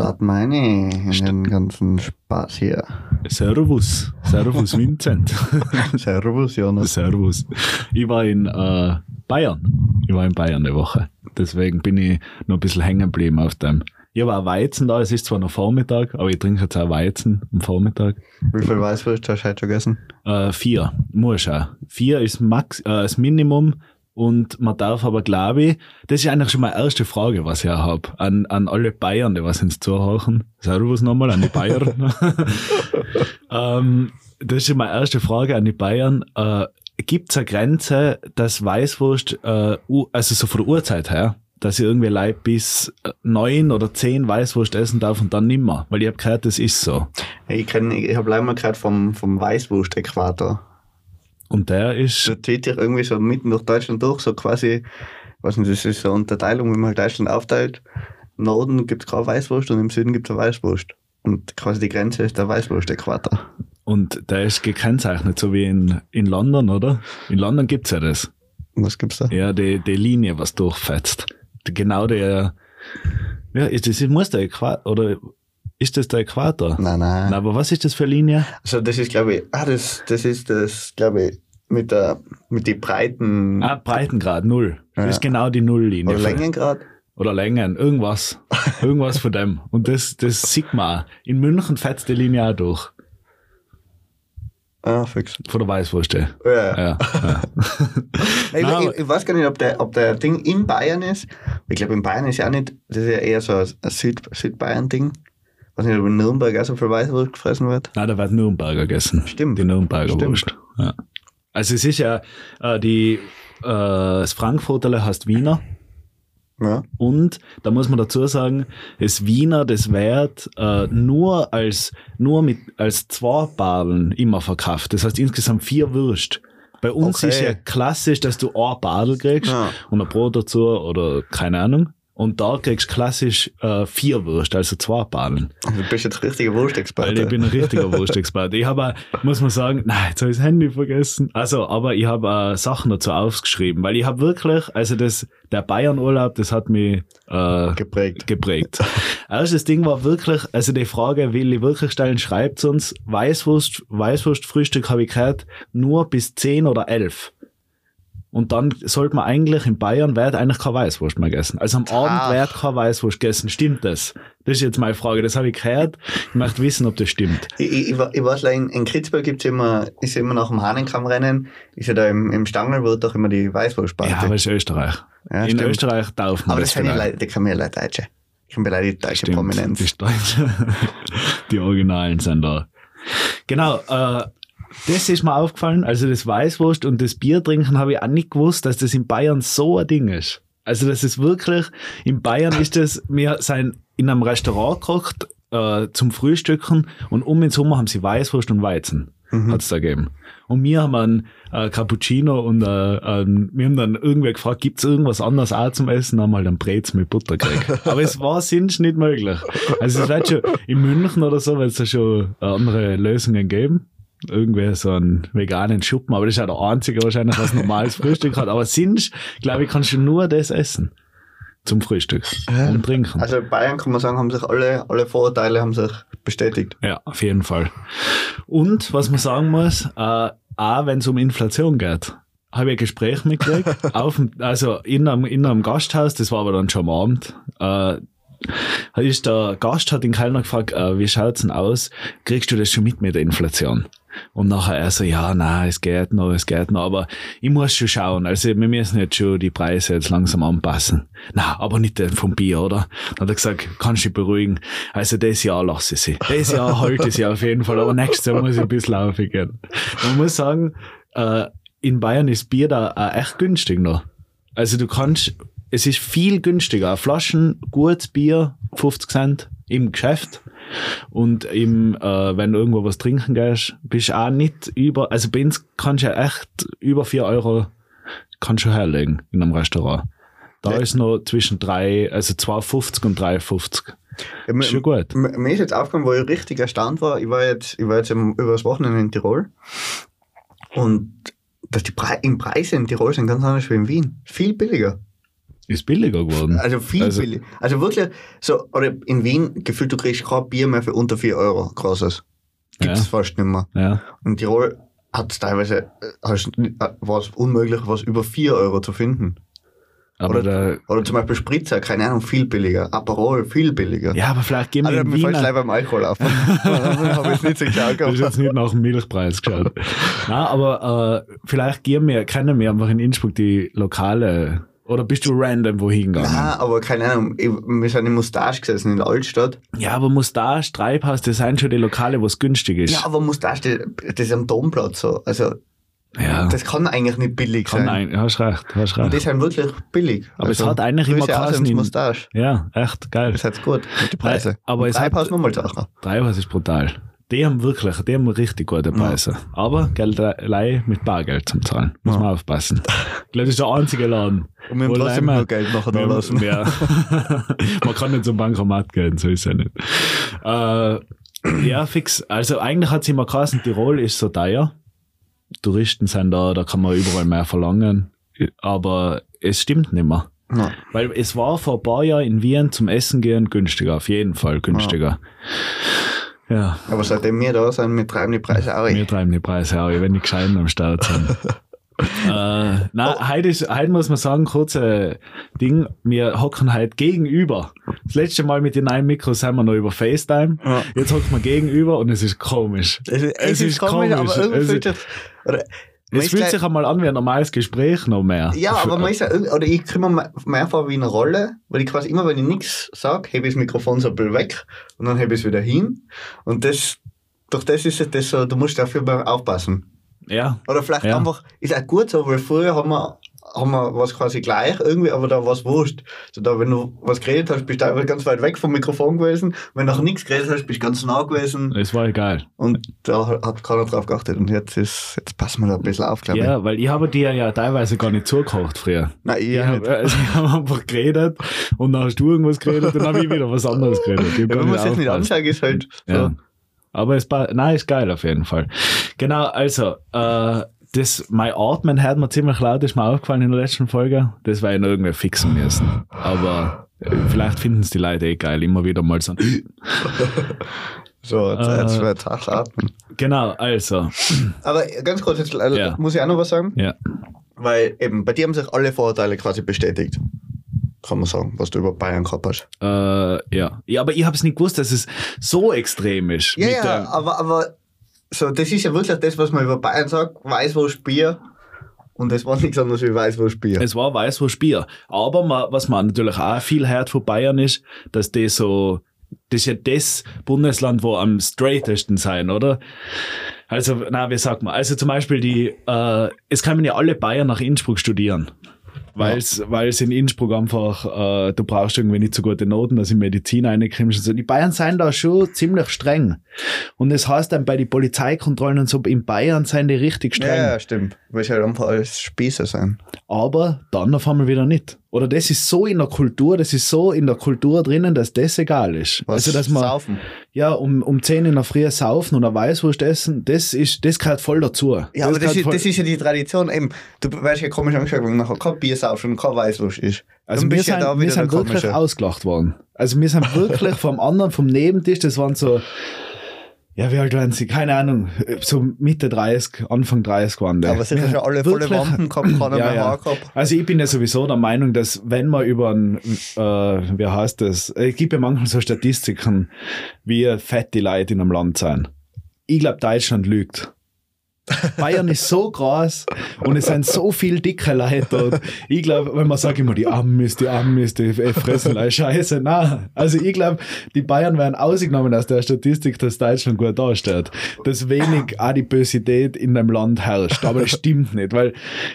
starten wir eine in den ganzen Spaß hier. Servus. Servus Vincent. Servus, Jonas. Servus. Ich war in äh, Bayern. Ich war in Bayern eine Woche. Deswegen bin ich noch ein bisschen hängen geblieben auf dem. Ich habe auch Weizen da. Es ist zwar noch Vormittag, aber ich trinke jetzt auch Weizen am Vormittag. Wie viel Weißwurst hast du heute schon gegessen? Äh, vier. Muss auch. Vier ist Max, äh, das Minimum. Und man darf aber, glaube ich, das ist eigentlich schon meine erste Frage, was ich habe, an, an alle Bayern, die was uns zuhören. Servus nochmal an die Bayern. ähm, das ist schon meine erste Frage an die Bayern. Äh, Gibt es eine Grenze, dass Weißwurst, äh, also so von der Uhrzeit her, dass ich irgendwie Leib bis äh, neun oder zehn Weißwurst essen darf und dann nimmer? Weil ich habe gehört, das ist so. Ich, kenn, ich habe leider mal gehört vom, vom Weißwurst-Äquator. Und der ist, Da zieht sich irgendwie so mitten durch Deutschland durch, so quasi, was nicht, das ist so eine Unterteilung, wie man halt Deutschland aufteilt. Im Norden gibt es keine Weißwurst und im Süden gibt es eine Weißwurst. Und quasi die Grenze ist der Weißwurst-Äquator. und der ist gekennzeichnet, so wie in, in London, oder? In London gibt's ja das. Was gibt's da? Ja, die, die Linie, was durchfetzt. Genau der, ja, ist das, muss der Äquator, oder ist das der Äquator? Nein, nein. Na, aber was ist das für eine Linie? Also das ist, glaube ich, ah, das, das ist das, glaube ich, mit der, mit die Breiten Ah, Breitengrad, null. Das Ja. ist genau die Nulllinie. oder Längengrad. Oder Längen, irgendwas. irgendwas von dem. Und das, das auch. In München fetzt die Linie auch durch. Ah, fix. Von der Weißwurst. Ja, Ja, ja. ja. Ich, Nein, ich, ich weiß gar nicht, ob der, ob der Ding in Bayern ist. Ich glaube, in Bayern ist ja auch nicht, das ist ja eher so ein ein Süd, Südbayern-Ding. Ich weiß nicht, ob in Nürnberg auch so viel Weißwurst gefressen wird. Nein, da wird Nürnberger gegessen. Stimmt. Die Nürnberger Stimmt. Wurst. Ja. Also es ist ja, äh, die, äh, das Frankfurterle heißt Wiener. Ja. Und da muss man dazu sagen, das Wiener, das wird äh, nur als nur mit als zwei Badeln immer verkauft. Das heißt insgesamt vier Würst. Bei uns Okay. ist ja klassisch, dass du ein Badel kriegst Ja. und ein Brot dazu oder keine Ahnung. Und da kriegst du klassisch äh, vier Würst, also zwei. Also, du bist jetzt richtiger Weil Wurstexperte. ich bin ein richtiger Wurstexperte. Ich habe, auch, muss man sagen, nein, jetzt habe ich das Handy vergessen. Also, aber ich habe äh, Sachen dazu aufgeschrieben, weil ich habe wirklich, also das, der Bayern-Urlaub, das hat mich äh, geprägt. geprägt. Erstes Ding war wirklich, also die Frage will ich wirklich stellen, schreibt uns, Weißwurst, Weißwurstfrühstück habe ich gehört, nur bis 10 oder 11. Und dann sollte man eigentlich in Bayern wird eigentlich keine Weißwurst mehr essen. Also am Abend Ach. wird keine Weißwurst gegessen. Stimmt das? Das ist jetzt meine Frage. Das habe ich gehört. Ich möchte wissen, ob das stimmt. Ich, ich, ich ich weiß, in, in Kitzbühel gibt's immer, ist ja immer nach dem Hahnenkammrennen, ist ja da im, im Stangelwirt auch immer die Weißwurstparty. Ja, aber das ist Österreich. Ja, in stimmt. Österreich darf man aber das das kann die kann mir Leute Deutsche. Ich kann die deutsche Stimmt, Prominenz. Die, Deutsche, die Originalen sind da. Genau, äh, das ist mir aufgefallen. Also das Weißwurst und das Bier trinken habe ich auch nicht gewusst, dass das in Bayern so ein Ding ist. Also das ist wirklich, in Bayern ist das, wir sind in einem Restaurant gekocht äh, zum Frühstücken und um den Sommer haben sie Weißwurst und Weizen. Hat's da gegeben. Und wir haben einen äh, Cappuccino und äh, ähm, wir haben dann irgendwer gefragt, gibt's irgendwas anderes auch zum Essen? Haben halt einen Brez mit Butter gekriegt. Aber es war sonst nicht möglich. Also es wird schon in München oder so, weil es da schon äh, andere Lösungen geben. Irgendwer so einen veganen Schuppen, aber das ist ja der einzige wahrscheinlich, was normales Frühstück hat. Aber sonst, glaube ich, kannst du nur das essen. Zum Frühstück. Und trinken. Also in Bayern kann man sagen, haben sich alle, alle Vorurteile haben sich bestätigt. Ja, auf jeden Fall. Und was man sagen muss, äh, auch wenn es um Inflation geht, habe ich ein Gespräch mitgekriegt, auf, also in einem, in einem Gasthaus, das war aber dann schon am Abend, äh, ist der Gast hat den Kellner gefragt, äh, wie schaut's denn aus? Kriegst du das schon mit mit der Inflation? Und nachher er so, ja, na, es geht noch, es geht noch, aber ich muss schon schauen. Also wir müssen jetzt schon die Preise jetzt langsam anpassen. Na, aber nicht den vom Bier, oder? Dann hat er gesagt, kannst du dich beruhigen. Also das Jahr lasse ich sie. Das Jahr halte ich sie auf jeden Fall, aber nächstes Jahr muss ich ein bisschen aufgehen. Man muss sagen, äh, in Bayern ist Bier da auch echt günstig noch. Also du kannst, es ist viel günstiger. Flaschen gutes Bier, 50 Cent im Geschäft. Und im, äh, wenn du irgendwo was trinken gehst, bist du auch nicht über, also bei uns kannst du ja echt über 4 Euro kannst du herlegen in einem Restaurant. Da Ja. ist noch zwischen drei, also 2,50 und 3,50. Ja, mir, Ist schon gut. mir ist jetzt aufgefallen, wo ich richtig erstaunt war, ich war jetzt, ich war jetzt über das Wochenende in Tirol und dass die Pre Preise in Tirol sind ganz anders wie in Wien. Viel billiger. Ist billiger geworden. Also viel Also- billig. Also wirklich, so, oder in Wien gefühlt, du kriegst kein Bier mehr für unter 4 Euro. Krasses. Gibt es Ja. fast nicht mehr. Ja. In Tirol hat es teilweise, äh, äh, war es unmöglich, was über 4 Euro zu finden. Aber Oder- da, Oder zum Beispiel Spritzer, keine Ahnung, viel billiger. Aperol, viel billiger. ja, aber vielleicht gehen wir Also, in mir fällt Wien. gleich beim Alkohol auf. Habe ich nicht so klar Du hast gehabt. jetzt nicht nach dem Milchpreis geschaut. Nein, aber äh, vielleicht gehen wir, kennen wir einfach in Innsbruck die lokale, oder bist du random wohin gegangen? Nein, aber keine Ahnung, ich, wir sind in Mustache gesessen in der Altstadt. Ja, aber Mustache, Treibhaus, das sind schon die Lokale, wo es günstig ist. Ja, aber Mustache, das das ist am Domplatz so. Also, Ja, das kann eigentlich nicht billig kann sein. ein, hast recht, hast Und die recht. sind wirklich billig. Aber es hat eigentlich immer ins in- Mustache. Ja, echt, geil. Das hat's gut mit den Preisen. aber es hat- Treibhaus nochmal Sachen. Treibhaus ist brutal. Die haben wirklich, die haben richtig gute Preise. Aber Geldelei mit Bargeld zum Zahlen. Muss Ja. man aufpassen. Ich glaube, das ist der einzige Laden. Und wir haben trotzdem nur Geld nachher da lassen. Ja. Man kann nicht zum Bankomat gehen, so ist ja nicht. Äh, ja, fix. Also eigentlich hat es immer geheißen, Tirol ist so teuer. Touristen sind da, da kann man überall mehr verlangen. Aber es stimmt nicht mehr. Ja. Weil es war vor ein paar Jahren in Wien zum Essen gehen günstiger, auf jeden Fall günstiger. Ja, Aber seitdem wir da sind, wir treiben die Preise auch wir treiben die Preise auch, wenn die Gescheiten am Start sind. äh, na, heute, ist, heute muss man sagen, kurze Ding, wir hocken heute gegenüber. Das letzte Mal mit den neuen Mikros sind wir noch über FaceTime. Ja. Jetzt hocken wir gegenüber und es ist komisch. Es ist, es ist komisch, aber irgendwie Es ist- oder, Es fühlt sich einmal an wie ein normales Gespräch noch mehr. Ja, aber man ist ja, oder ich komme mir mehr vor wie eine Rolle, weil ich quasi immer, wenn ich nichts sage, hebe ich das Mikrofon so ein bisschen weg und dann hebe ich es wieder hin. Und das, durch das ist es das so, du musst dafür aufpassen. Ja, Oder vielleicht Ja. einfach, ist auch gut so, weil früher haben wir, haben wir was quasi gleich irgendwie, aber da war es wurscht. So da, wenn du was geredet hast, bist du einfach ganz weit weg vom Mikrofon gewesen. Wenn du noch nichts geredet hast, bist du ganz nah gewesen. es war egal. Und da hat keiner drauf geachtet. Und jetzt ist, jetzt passen wir da ein bisschen auf, glaube ich. Ja, weil ich habe dir ja teilweise gar nicht zugekocht früher. Nein, ich Ich nicht. habe also ich hab einfach geredet und dann hast du irgendwas geredet und dann habe ich wieder was anderes geredet. Ja, wenn man sich nicht aufgepasst. anschaut, ist halt so. Ja. Aber es war, nein, ist geil auf jeden Fall. Genau, also, äh, das, mein Atmen hört mir ziemlich laut, ist mir aufgefallen in der letzten Folge. Das war ich noch irgendwie fixen müssen. Aber äh, vielleicht finden es die Leute eh geil, immer wieder mal so. So, jetzt, Äh, jetzt wird es atmen. Genau, also, Aber ganz kurz, jetzt äh, Ja. muss ich auch noch was sagen. ja. Weil eben, bei dir haben sich alle Vorurteile quasi bestätigt. Kann man sagen, was du über Bayern gehabt hast. Äh, ja. ja, aber ich habe es nicht gewusst, dass es so extrem ist. Ja, ja, aber, aber so, das ist ja wirklich das, was man über Bayern sagt, Weißwurst, Bier. Und das war nichts anderes wie Weißwurst, Bier. Es war Weißwurst Bier. Aber man, was man natürlich auch viel hört von Bayern ist, dass die so, das ist ja das Bundesland, wo am straightesten sein, oder? Also, na, wie sagt man? Also zum Beispiel die, äh, es kommen ja alle Bayern nach Innsbruck studieren. Weil es in Innsbruck einfach, äh, du brauchst irgendwie nicht so gute Noten, dass in Medizin reinkommst so. Die Bayern sind da schon ziemlich streng. Und das heißt dann bei den Polizeikontrollen und so, in Bayern sind die richtig ja, streng. ja, stimmt. Weil sie halt einfach alles Spießer sein. aber dann auf einmal wieder nicht. Oder das ist so in der Kultur, das ist so in der Kultur drinnen, dass das egal ist. Was also, dass man, saufen. ja, um, um 10 in der Früh saufen oder Weißwurst essen, das ist, das gehört voll dazu. Ja, aber das ist, das ist ja die Tradition eben. Du wirst ja komisch angeschaut, wenn nachher kein Bier saufst und kein Weißwurst ist. also Dann wir sind, ja wir sind wirklich Komische. ausgelacht worden. Also wir sind wirklich vom anderen, vom Nebentisch, das waren so, ja, wie alt waren sie? Keine Ahnung, so Mitte 30, Anfang 30 waren die. Aber haben ja alle volle Wampen gehabt, keiner Ja, mehr ja. Gehabt. Also ich bin ja sowieso der Meinung, dass wenn man über ein, äh, wie heißt das, es gibt ja manchmal so Statistiken, wie fett die Leute in einem Land sind. Ich glaube, Deutschland lügt. Bayern ist so groß und es sind so viel dicke Leute dort. Ich glaube, wenn man sagt immer, die Amis, die Amis, die fressen alle Scheiße. Nein, also ich glaube, die Bayern werden ausgenommen aus der Statistik, dass Deutschland gut dasteht. Dass wenig Adipösität in dem Land herrscht. Aber das stimmt nicht, weil,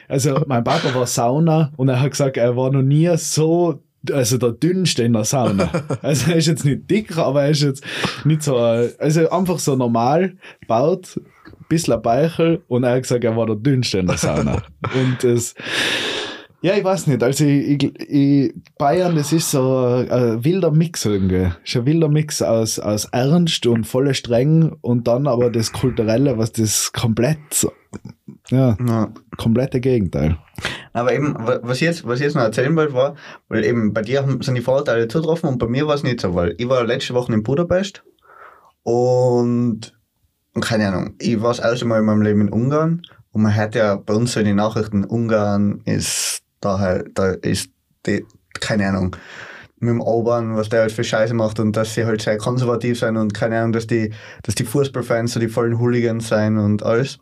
also mein Papa war Sauna und er hat gesagt, er war noch nie so also der dünnste in der Sauna. Also er ist jetzt nicht dicker, aber er ist jetzt nicht so, also einfach so normal baut, bisschen Beichel und er hat gesagt, er war der dünnste in der Sauna. Und das, ja, ich weiß nicht, also ich, ich, Bayern, das ist so ein, ein wilder Mix irgendwie. Ist ein wilder Mix aus, aus Ernst und voller Streng und dann aber das Kulturelle, was das komplett Ja, Ja. komplette Gegenteil. Aber eben, wa- was ich jetzt, was ich jetzt noch erzählen wollte, war, weil eben bei dir sind die Vorurteile zugetroffen und bei mir war es nicht so, weil ich war letzte Woche in Budapest und, und keine Ahnung, ich war das erste Mal in meinem Leben in Ungarn und man hört ja bei uns so in den Nachrichten, Ungarn ist da halt, da ist die, keine Ahnung, mit dem Orban, was der halt für Scheiße macht und dass sie halt sehr konservativ sein und keine Ahnung, dass die, dass die Fußballfans so die vollen Hooligans sein und alles.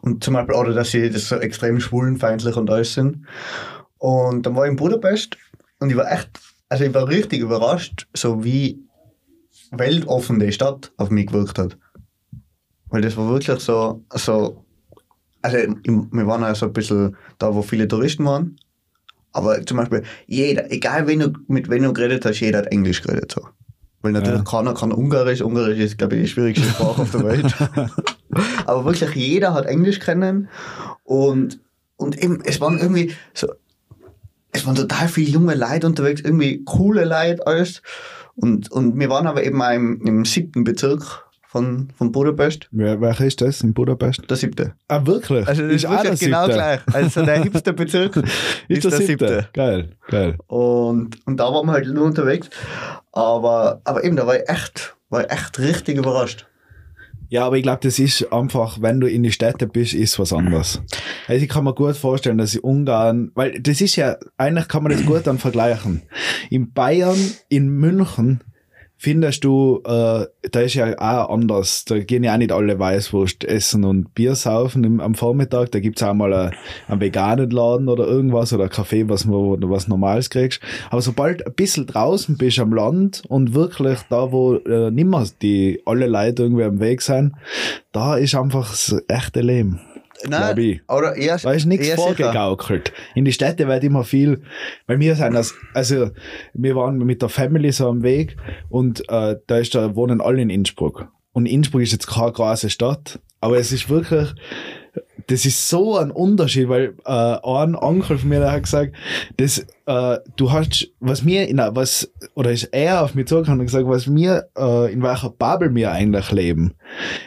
Und zum Beispiel, oder dass sie das so extrem schwulenfeindlich und alles sind. Und dann war ich in Budapest und ich war echt, also ich war richtig überrascht, so wie weltoffen die Stadt auf mich gewirkt hat. Weil das war wirklich so, so also wir waren ja so ein bisschen da, wo viele Touristen waren. Aber zum Beispiel jeder, egal wen du, mit wem du geredet hast, jeder hat Englisch geredet. So. Weil natürlich Ja. keiner kann Ungarisch. Ungarisch ist, glaube ich, die schwierigste Sprache auf der Welt. Aber wirklich jeder hat Englisch kennen. Und, und eben, es waren irgendwie so, es waren total viele junge Leute unterwegs, irgendwie coole Leute, alles. Und, und wir waren aber eben auch im, im siebten Bezirk von, von Budapest. Wer, welcher ist das in Budapest? Der siebte. Ah, wirklich? Also das ist, der wirklich genau siebte? gleich. Also der hipste Bezirk Ist, der, siebte? Geil, geil. Und, und da waren wir halt nur unterwegs. Aber, aber eben, da war ich echt, war ich echt richtig überrascht. Ja, aber ich glaube, das ist einfach, wenn du in die Städte bist, ist was anderes. Also ich kann mir gut vorstellen, dass in Ungarn, weil das ist ja, eigentlich kann man das gut dann vergleichen. In Bayern, in München, findest du, äh, da ist ja auch anders. Da gehen ja auch nicht alle Weißwurst essen und Bier saufen im, am Vormittag. Da gibt's auch mal a- einen veganen Laden oder irgendwas oder Café, was, wo du was Normales kriegst. Aber sobald ein bisschen draußen bist am Land und wirklich da, wo äh, nimmer die alle Leute irgendwie am Weg sind, da ist einfach das echte Leben. Ich. oder eher, Da ist nichts eher sicher. vorgegaukelt. In die Städte wird immer viel, weil wir sind das, also wir waren mit der Family so am Weg und äh, da ist da wohnen alle in Innsbruck. Und Innsbruck ist jetzt keine große Stadt, aber es ist wirklich, das ist so ein Unterschied, weil äh, ein Onkel von mir der hat gesagt, das, äh, du hast, was mir in einer- was, oder ist er auf mich zugekommen und gesagt, was wir, äh, in welcher Bubble wir eigentlich leben.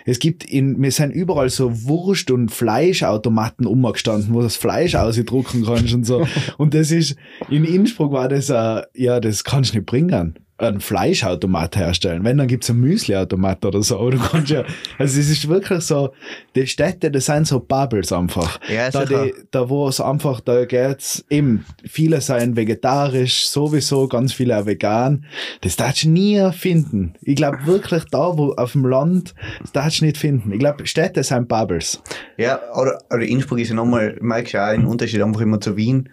Es gibt in, wir sind überall so Wurst- und Fleischautomaten umgestanden, wo du das Fleisch ausdrucken kannst und so. Und das ist, in Innsbruck war das, äh, ja, das kannst du nicht bringen. Einen Fleischautomat herstellen. Wenn, dann gibt's einen Müsliautomat oder so. Aber du kannst ja, also es ist wirklich so, die Städte, das sind so Bubbles einfach. Ja, da, die, da wo es einfach, da geht's eben, viele seien vegetarisch, sowieso, ganz viele auch vegan. Das darfst du nie finden. Ich glaube wirklich da, wo auf dem Land, das darfst du nicht finden. Ich glaube, Städte sind Bubbles. Ja, oder, oder Innsbruck ist ja nochmal, merkst du auch einen Unterschied einfach immer zu Wien.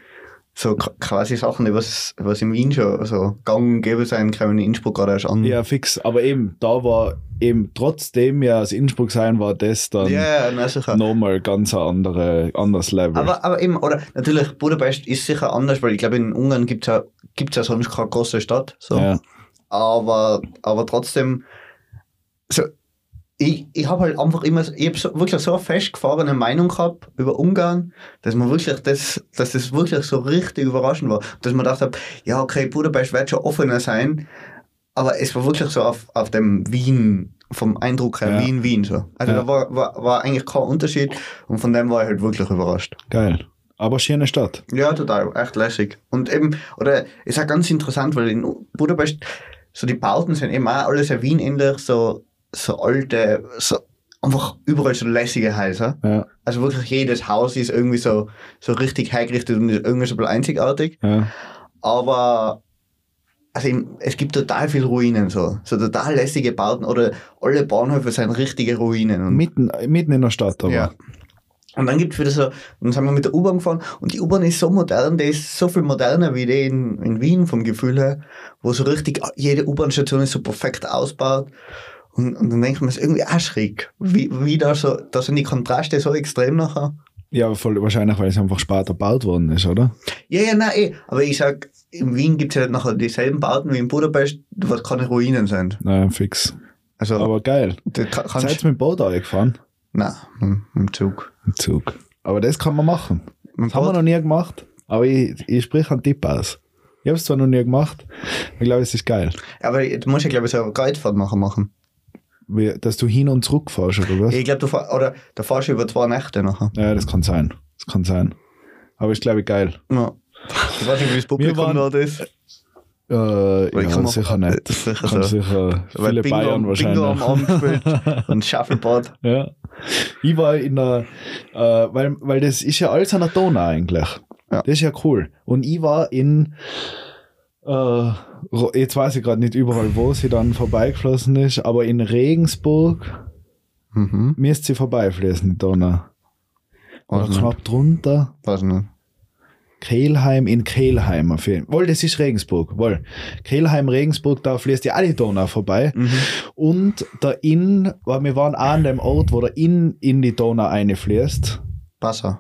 So quasi Sachen, was, was in Wien schon so gang und gäbe sein, kommen in Innsbruck gerade erst an. Ja, fix. Aber eben, da war eben, trotzdem wir aus Innsbruck sein, war das dann ja, ja nochmal ganz ein andere, anderes Level. Aber, aber eben, oder natürlich, Budapest ist sicher anders, weil ich glaube, in Ungarn gibt es ja, gibt's ja sonst keine große Stadt. So. ja. aber, aber trotzdem, so, ich, ich habe halt einfach immer, ich habe so, wirklich so eine festgefahrene Meinung gehabt über Ungarn, dass man wirklich das, dass das wirklich so richtig überraschend war. Dass man gedacht habe, ja, okay, Budapest wird schon offener sein, aber es war wirklich so auf, auf dem Wien, vom Eindruck her, Ja. Wien, Wien so. Also Ja. da war, war, war eigentlich kein Unterschied und von dem war ich halt wirklich überrascht. Geil. Aber schöne Stadt. Ja, total, echt lässig. Und eben, oder ist auch ganz interessant, weil in Budapest, so die Bauten sind eben auch alle sehr Wien-ähnlich, so, so alte, so einfach überall so lässige Häuser. Ja, Also wirklich jedes Haus ist irgendwie so, so richtig hergerichtet und ist irgendwie so ein bisschen einzigartig. ja. Aber also es gibt total viele Ruinen, so, so total lässige Bauten oder alle Bahnhöfe sind richtige Ruinen. Mitten, mitten in der Stadt aber. ja. Und dann gibt es wieder so, dann sind wir mit der U-Bahn gefahren und die U-Bahn ist so modern, die ist so viel moderner wie die in, in Wien vom Gefühl her, wo so richtig, jede U-Bahn-Station ist so perfekt ausgebaut. Und, und dann denkt man, es ist irgendwie auch schräg, wie, wie da so, da sind die Kontraste so extrem nachher. Ja, voll, wahrscheinlich, weil es einfach später gebaut worden ist, oder? Ja, ja, nein, eh. Aber ich sag, in Wien gibt es ja nachher dieselben Bauten wie in Budapest, was keine Ruinen sind. Naja, fix. Also, Aber geil. kann, Seid ihr mit dem Boot gefahren? Nein, mit, dem Zug. Im Zug. Aber das kann man machen. Mit Das haben wir noch nie gemacht. Aber ich, ich sprich einen Tipp aus. Ich habe es zwar noch nie gemacht, aber ich glaube, es ist geil. Aber du musst ja, glaube ich, so eine nachher machen. Wie, dass du hin und zurück fährst, oder was? Ich glaube, du fahr, oder da fahrst du über zwei Nächte nachher. Ja, das kann sein. Das kann sein. Aber ist, glaube ich, geil. Ja. Ich weiß nicht, wie das Publikum waren- dort ist. Äh, ja, kann mal- sicher nicht. Sicher Kann so. sicher viele Bingo, Bayern wahrscheinlich. Bingo am Abend gespielt und Shuffleboard. Ja. Ich war in der, äh, weil, weil das ist ja alles an der Donau eigentlich. Ja. Das ist ja cool. Und ich war in, äh, jetzt weiß ich gerade nicht überall, wo sie dann vorbeigeflossen ist, aber in Regensburg Mhm. müsste sie vorbeifließen, die Donau. Oder nicht. knapp drunter. Weiß nicht. Kehlheim in Kehlheim auf jeden Fall. Wohl, das ist Regensburg. Wohl. Kehlheim, Regensburg, da fließt ja alle Donau vorbei. Mhm. Und der Inn, weil wir waren auch an dem Ort, wo der Inn in die Donau einfließt. Passau.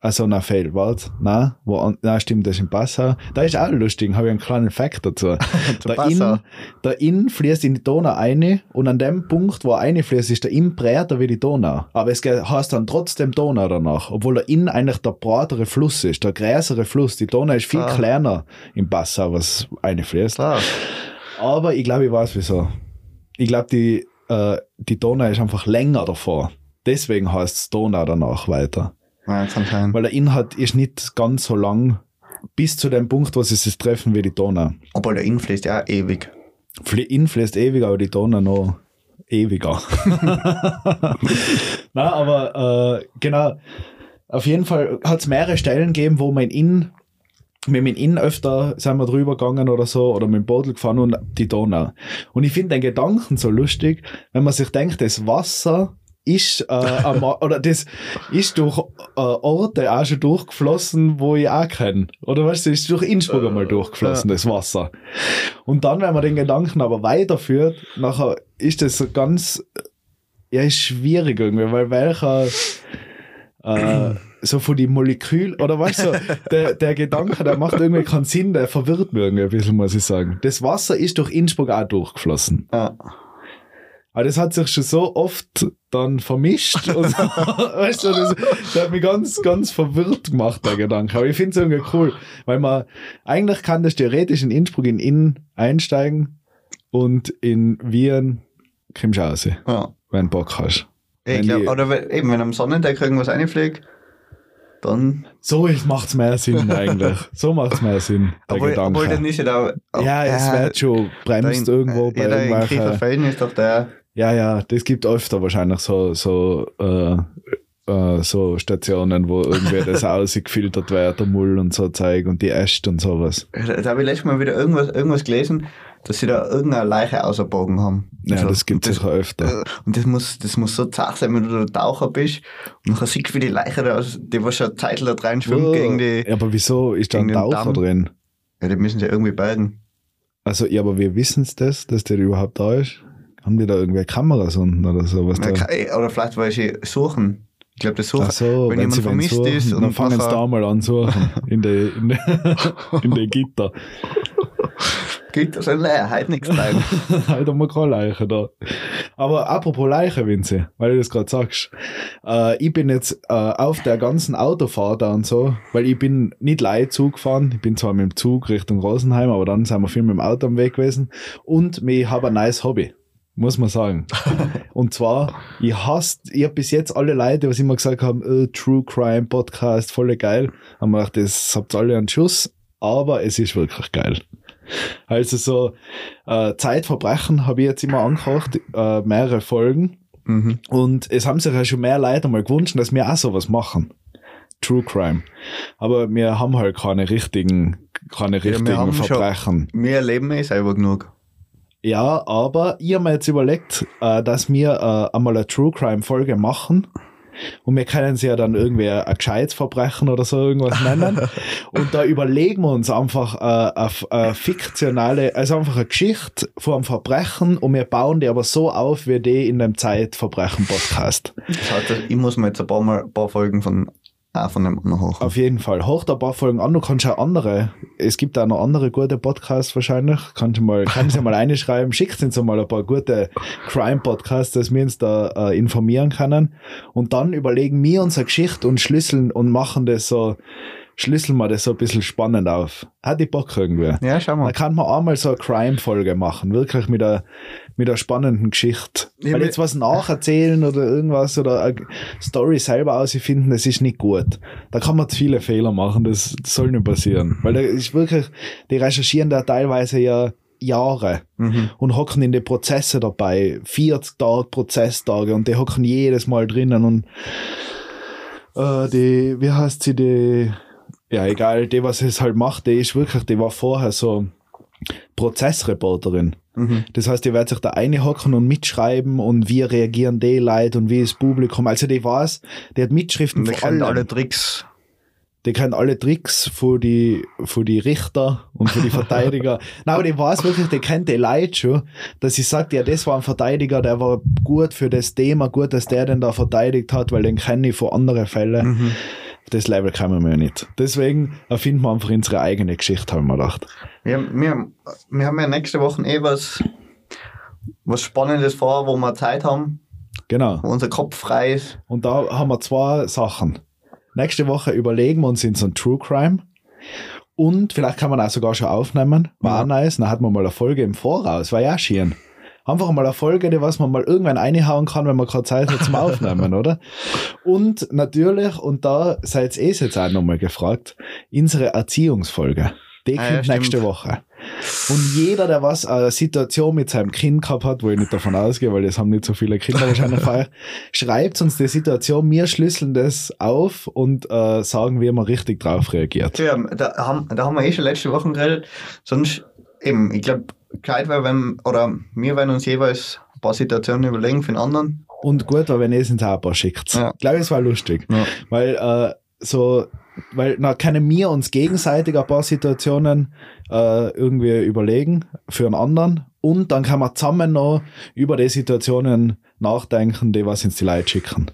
Also na Fehl, wart, na, wo na stimmt, das ist in Passau. Da ist auch lustig, habe ich einen kleinen Fact dazu. Zu der. Inn, der Inn fließt in die Donau ein und an dem Punkt, wo er einfließt, ist der Inn breiter wie die Donau. Aber es heißt dann trotzdem Donau danach, obwohl der Inn eigentlich der breitere Fluss ist, der größere Fluss. Die Donau ist viel Ah. kleiner in Passau, was einfließt. Klar. Aber ich glaube, ich weiß wieso. Ich glaube, die, äh, die Donau ist einfach länger davor. Deswegen heißt es Donau danach weiter. Ja, kann sein. Weil der Inhalt ist nicht ganz so lang bis zu dem Punkt, wo sie sich treffen wie die Donau. Obwohl der Inn fließt ja auch ewig. Fli- Inn fließt ewig, aber die Donau noch ewiger. Na, aber äh, genau. Auf jeden Fall hat es mehrere Stellen gegeben, wo mein Inn mit dem Inn öfter sind wir drüber gegangen oder so oder mit dem Boot gefahren und die Donau. Und ich finde den Gedanken so lustig, wenn man sich denkt, das Wasser ist äh, am, oder das ist durch äh, Orte auch schon durchgeflossen, wo ich auch kenne. Oder weißt du, ist durch Innsbruck einmal durchgeflossen, das Wasser. Und dann, wenn man den Gedanken aber weiterführt, nachher ist das so ganz, ja, ist schwierig irgendwie, weil welcher, äh, so von die Molekül, oder weißt du, der, der Gedanke, der macht irgendwie keinen Sinn, der verwirrt mich irgendwie ein bisschen, muss ich sagen. Das Wasser ist durch Innsbruck auch durchgeflossen. Ja. Aber das hat sich schon so oft dann vermischt. Und, weißt du, das, das hat mich ganz, ganz verwirrt gemacht, der Gedanke. Aber ich finde es irgendwie cool, weil man, eigentlich kann das theoretisch in Innsbruck in Inn einsteigen und in Wien kommst du raus, ja. wenn du Bock hast. Ich Wenn glaub, die- oder wenn, eben, wenn am Sonnentag irgendwas reinfliegt, dann. So macht es mehr Sinn eigentlich. So macht es mehr Sinn, Obwohl, Gedanke. obwohl dann ist ja da. ja, es wird schon bremst irgendwo bei ja, irgendwelchen... Kriecherfelden ist doch der. Ja, ja, das gibt öfter wahrscheinlich so, so, äh, äh, so Stationen, wo irgendwie das ausgefiltert wird, der Mull und so Zeug und die Äste und sowas. Da, da habe ich letztes Mal wieder irgendwas, irgendwas gelesen, dass sie da irgendeine Leiche ausgebogen haben. Ja, Also, das gibt es sicher öfter. Äh, Und das muss, das muss so zart sein, wenn du da Taucher bist und dann siehst du, wie die Leiche da die was schon Zeit da rein schwimmt gegen die. ja, aber wieso ist da ein Taucher Damm. drin? Ja, die müssen sie irgendwie bergen. Also, ja, aber wir wissen es das, dass der überhaupt da ist? Haben die da irgendwelche Kameras unten oder so? Was Na, da? ke- Oder vielleicht, weil sie suchen. Ich glaube, das suchen. So, wenn wenn jemand vermisst suchen, ist dann und fangen sie da mal an suchen. In der in de, in de Gitter. Das ein leer, halt nichts rein. halt mal keine Leiche da. Aber apropos Leiche, Vinzi, weil du das gerade sagst. Äh, ich bin jetzt äh, auf der ganzen Autofahrt da und so, weil ich bin nicht leicht Zug gefahren. Ich bin zwar mit dem Zug Richtung Rosenheim, aber dann sind wir viel mit dem Auto am Weg gewesen. Und ich habe ein neues Hobby. Muss man sagen. Und zwar, ich hasse, ich habe bis jetzt alle Leute, was immer gesagt haben, äh, True Crime Podcast, voll geil, haben mir gedacht, das habt ihr alle einen Schuss, aber es ist wirklich geil. Also so äh, Zeitverbrechen habe ich jetzt immer angehört, äh, mehrere Folgen. mhm. Und es haben sich ja schon mehr Leute mal gewünscht, dass wir auch sowas machen. True Crime. Aber wir haben halt keine richtigen, keine wir richtigen haben schon- Verbrechen. Wir erleben eh selber genug. Ja, aber ich habe mir jetzt überlegt, äh, dass wir äh, einmal eine True Crime Folge machen. Und wir können sie ja dann irgendwie ein gescheites Verbrechen oder so irgendwas nennen. und da überlegen wir uns einfach äh, eine, fiktionale, also einfach eine Geschichte von einem Verbrechen und wir bauen die aber so auf wie die in dem Zeitverbrechen-Podcast. Das heißt, ich muss mir jetzt ein paar, Mal, ein paar Folgen von, auch von dem anderen hoch. Auf jeden Fall. Hoch da ein paar Folgen an. Du kannst auch andere, es gibt auch noch andere gute Podcasts wahrscheinlich. Kannst du mal, kannst du mal reinschreiben. Schickt uns mal ein paar gute Crime-Podcasts, dass wir uns da äh, informieren können. Und dann überlegen wir uns eine Geschichte und schlüsseln und machen das so schlüsseln wir das so ein bisschen spannend auf. Hat die Bock irgendwie. Ja, schau Da mal. kann man einmal so eine Crime-Folge machen, wirklich mit einer, mit einer spannenden Geschichte. Ja, Weil jetzt was nacherzählen oder irgendwas oder eine Story selber ausfinden, das ist nicht gut. Da kann man zu viele Fehler machen, das, das soll nicht passieren. Weil da ist wirklich, die recherchieren da teilweise ja Jahre Mhm. und hocken in die Prozesse dabei. 40 Tage Prozesstage und die hocken jedes Mal drinnen und äh, die, wie heißt sie, die, ja egal, die, was es halt macht, die ist wirklich, die war vorher so Prozessreporterin. Mhm. Das heißt, die wird sich da eine hocken und mitschreiben und wie reagieren die Leute und wie ist das Publikum. Also die weiß, die hat Mitschriften Und kennen allem. alle Tricks. Die kennt alle Tricks von die, von die Richter und von die Verteidiger. Nein, aber die weiß wirklich, die kennt die Leute schon, dass sie sagt, ja, das war ein Verteidiger, der war gut für das Thema, gut, dass der den da verteidigt hat, weil den kenne ich von anderen Fällen. Mhm. Das Level kann wir ja nicht. Deswegen erfinden wir einfach unsere eigene Geschichte, haben wir gedacht. Wir, wir, wir haben ja nächste Woche eh was, was Spannendes vor, wo wir Zeit haben, Genau. wo unser Kopf frei ist. Und da haben wir zwei Sachen. Nächste Woche überlegen wir uns in so ein True Crime. Und vielleicht kann man auch sogar schon aufnehmen. War Ja. nice. Dann hat man mal eine Folge im Voraus. War ja schön. Einfach mal eine Folge, die was man mal irgendwann reinhauen kann, wenn man gerade Zeit hat zum Aufnehmen, oder? Und natürlich, und da seid ihr jetzt auch nochmal gefragt, unsere Erziehungsfolge. Die Ah, ja, kommt nächste Woche. Und jeder, der was eine Situation mit seinem Kind gehabt hat, wo ich nicht davon ausgehe, weil das haben nicht so viele Kinder wahrscheinlich schreibt uns die Situation, wir schlüsseln das auf und äh, sagen, wie man richtig drauf reagiert. Ja, da haben, da haben wir eh schon letzte Woche geredet. Sonst, eben, ich glaube, gescheit wäre, wenn, oder wir werden uns jeweils ein paar Situationen überlegen für den anderen. Und gut war, wenn ihr es uns auch ein paar schickt. Ja. Ich glaube, es war lustig. Ja. Weil äh, so, weil na können wir uns gegenseitig ein paar Situationen äh, irgendwie überlegen für einen anderen und dann kann man zusammen noch über die Situationen nachdenken, die was uns die Leute schicken.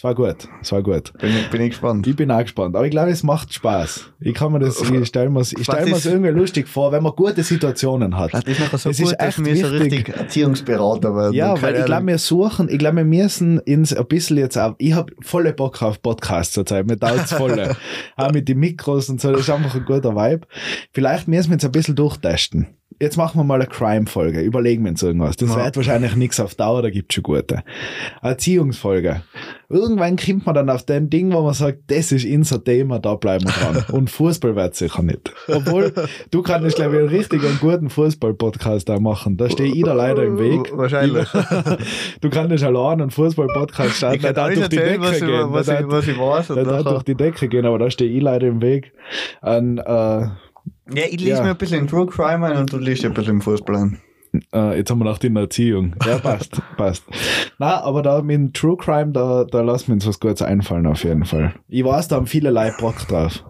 Es war gut, es war gut. Bin, ich- bin ich gespannt. Ich bin auch gespannt, aber ich glaube, es macht Spaß. Ich kann mir das, ich stelle mir ich stell es irgendwie lustig vor, wenn man gute Situationen hat. Das ist nachher so Es gut, ist dass echt so wichtig. richtig Erziehungsberater werden. Ja, weil ich glaube, wir suchen, ich glaube, wir müssen ins ein bisschen jetzt auch, ich habe volle Bock auf Podcasts zurzeit, mir dauert's volle. auch mit den Mikros und so, das ist einfach ein guter Vibe. Vielleicht müssen wir jetzt ein bisschen durchtesten. Jetzt machen wir mal eine Crime-Folge, überlegen wir uns irgendwas. Das Ja. wird wahrscheinlich nichts auf Dauer, da gibt's schon gute. Erziehungsfolge. Irgendwann kommt man dann auf den Ding, wo man sagt, das ist unser Thema, da bleiben wir dran. Und Fußball wird sicher nicht. Obwohl, du kannst, glaube ich, einen richtig einen guten Fußball-Podcast auch machen. Da stehe ich da leider im Weg. Wahrscheinlich. du kannst allein einen Fußball-Podcast starten, der darf durch die Decke was, ich, gehen. was, ich, was ich weiß. Und der darf durch die Decke gehen, aber da stehe ich leider im Weg. An, äh, ja, ich lese Ja. mir ein bisschen True Crime ein und du liest ein bisschen Fußball ein. äh, jetzt haben wir in der Erziehung. Ja, passt, passt. Na, aber da mit dem True Crime, da, da lassen wir uns was Gutes einfallen auf jeden Fall. Ich weiß, da haben viele Leute Bock drauf.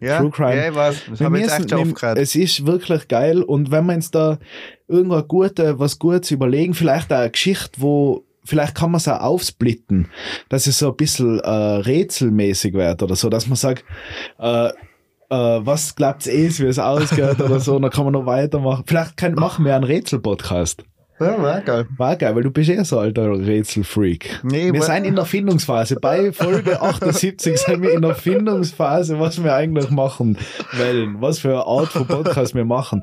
Ja, True Crime. ja ich weiß. Das habe ich jetzt echt oft. Es ist wirklich geil und wenn wir uns da irgendwas gute, was Gutes überlegen, vielleicht auch eine Geschichte, wo vielleicht kann man es auch aufsplitten, dass es so ein bisschen äh, rätselmäßig wird oder so, dass man sagt, äh, äh, was glaubt ihr, wie es ausgeht oder so, und dann kann man noch weitermachen. Vielleicht kann, machen wir einen Rätsel-Podcast. Ja, war geil. War geil, weil du bist eh so ein alter Rätselfreak. Nee, wir sind in der Findungsphase. Bei Folge 78 sind wir in der Findungsphase, was wir eigentlich machen wollen. Was für eine Art von Podcast wir machen.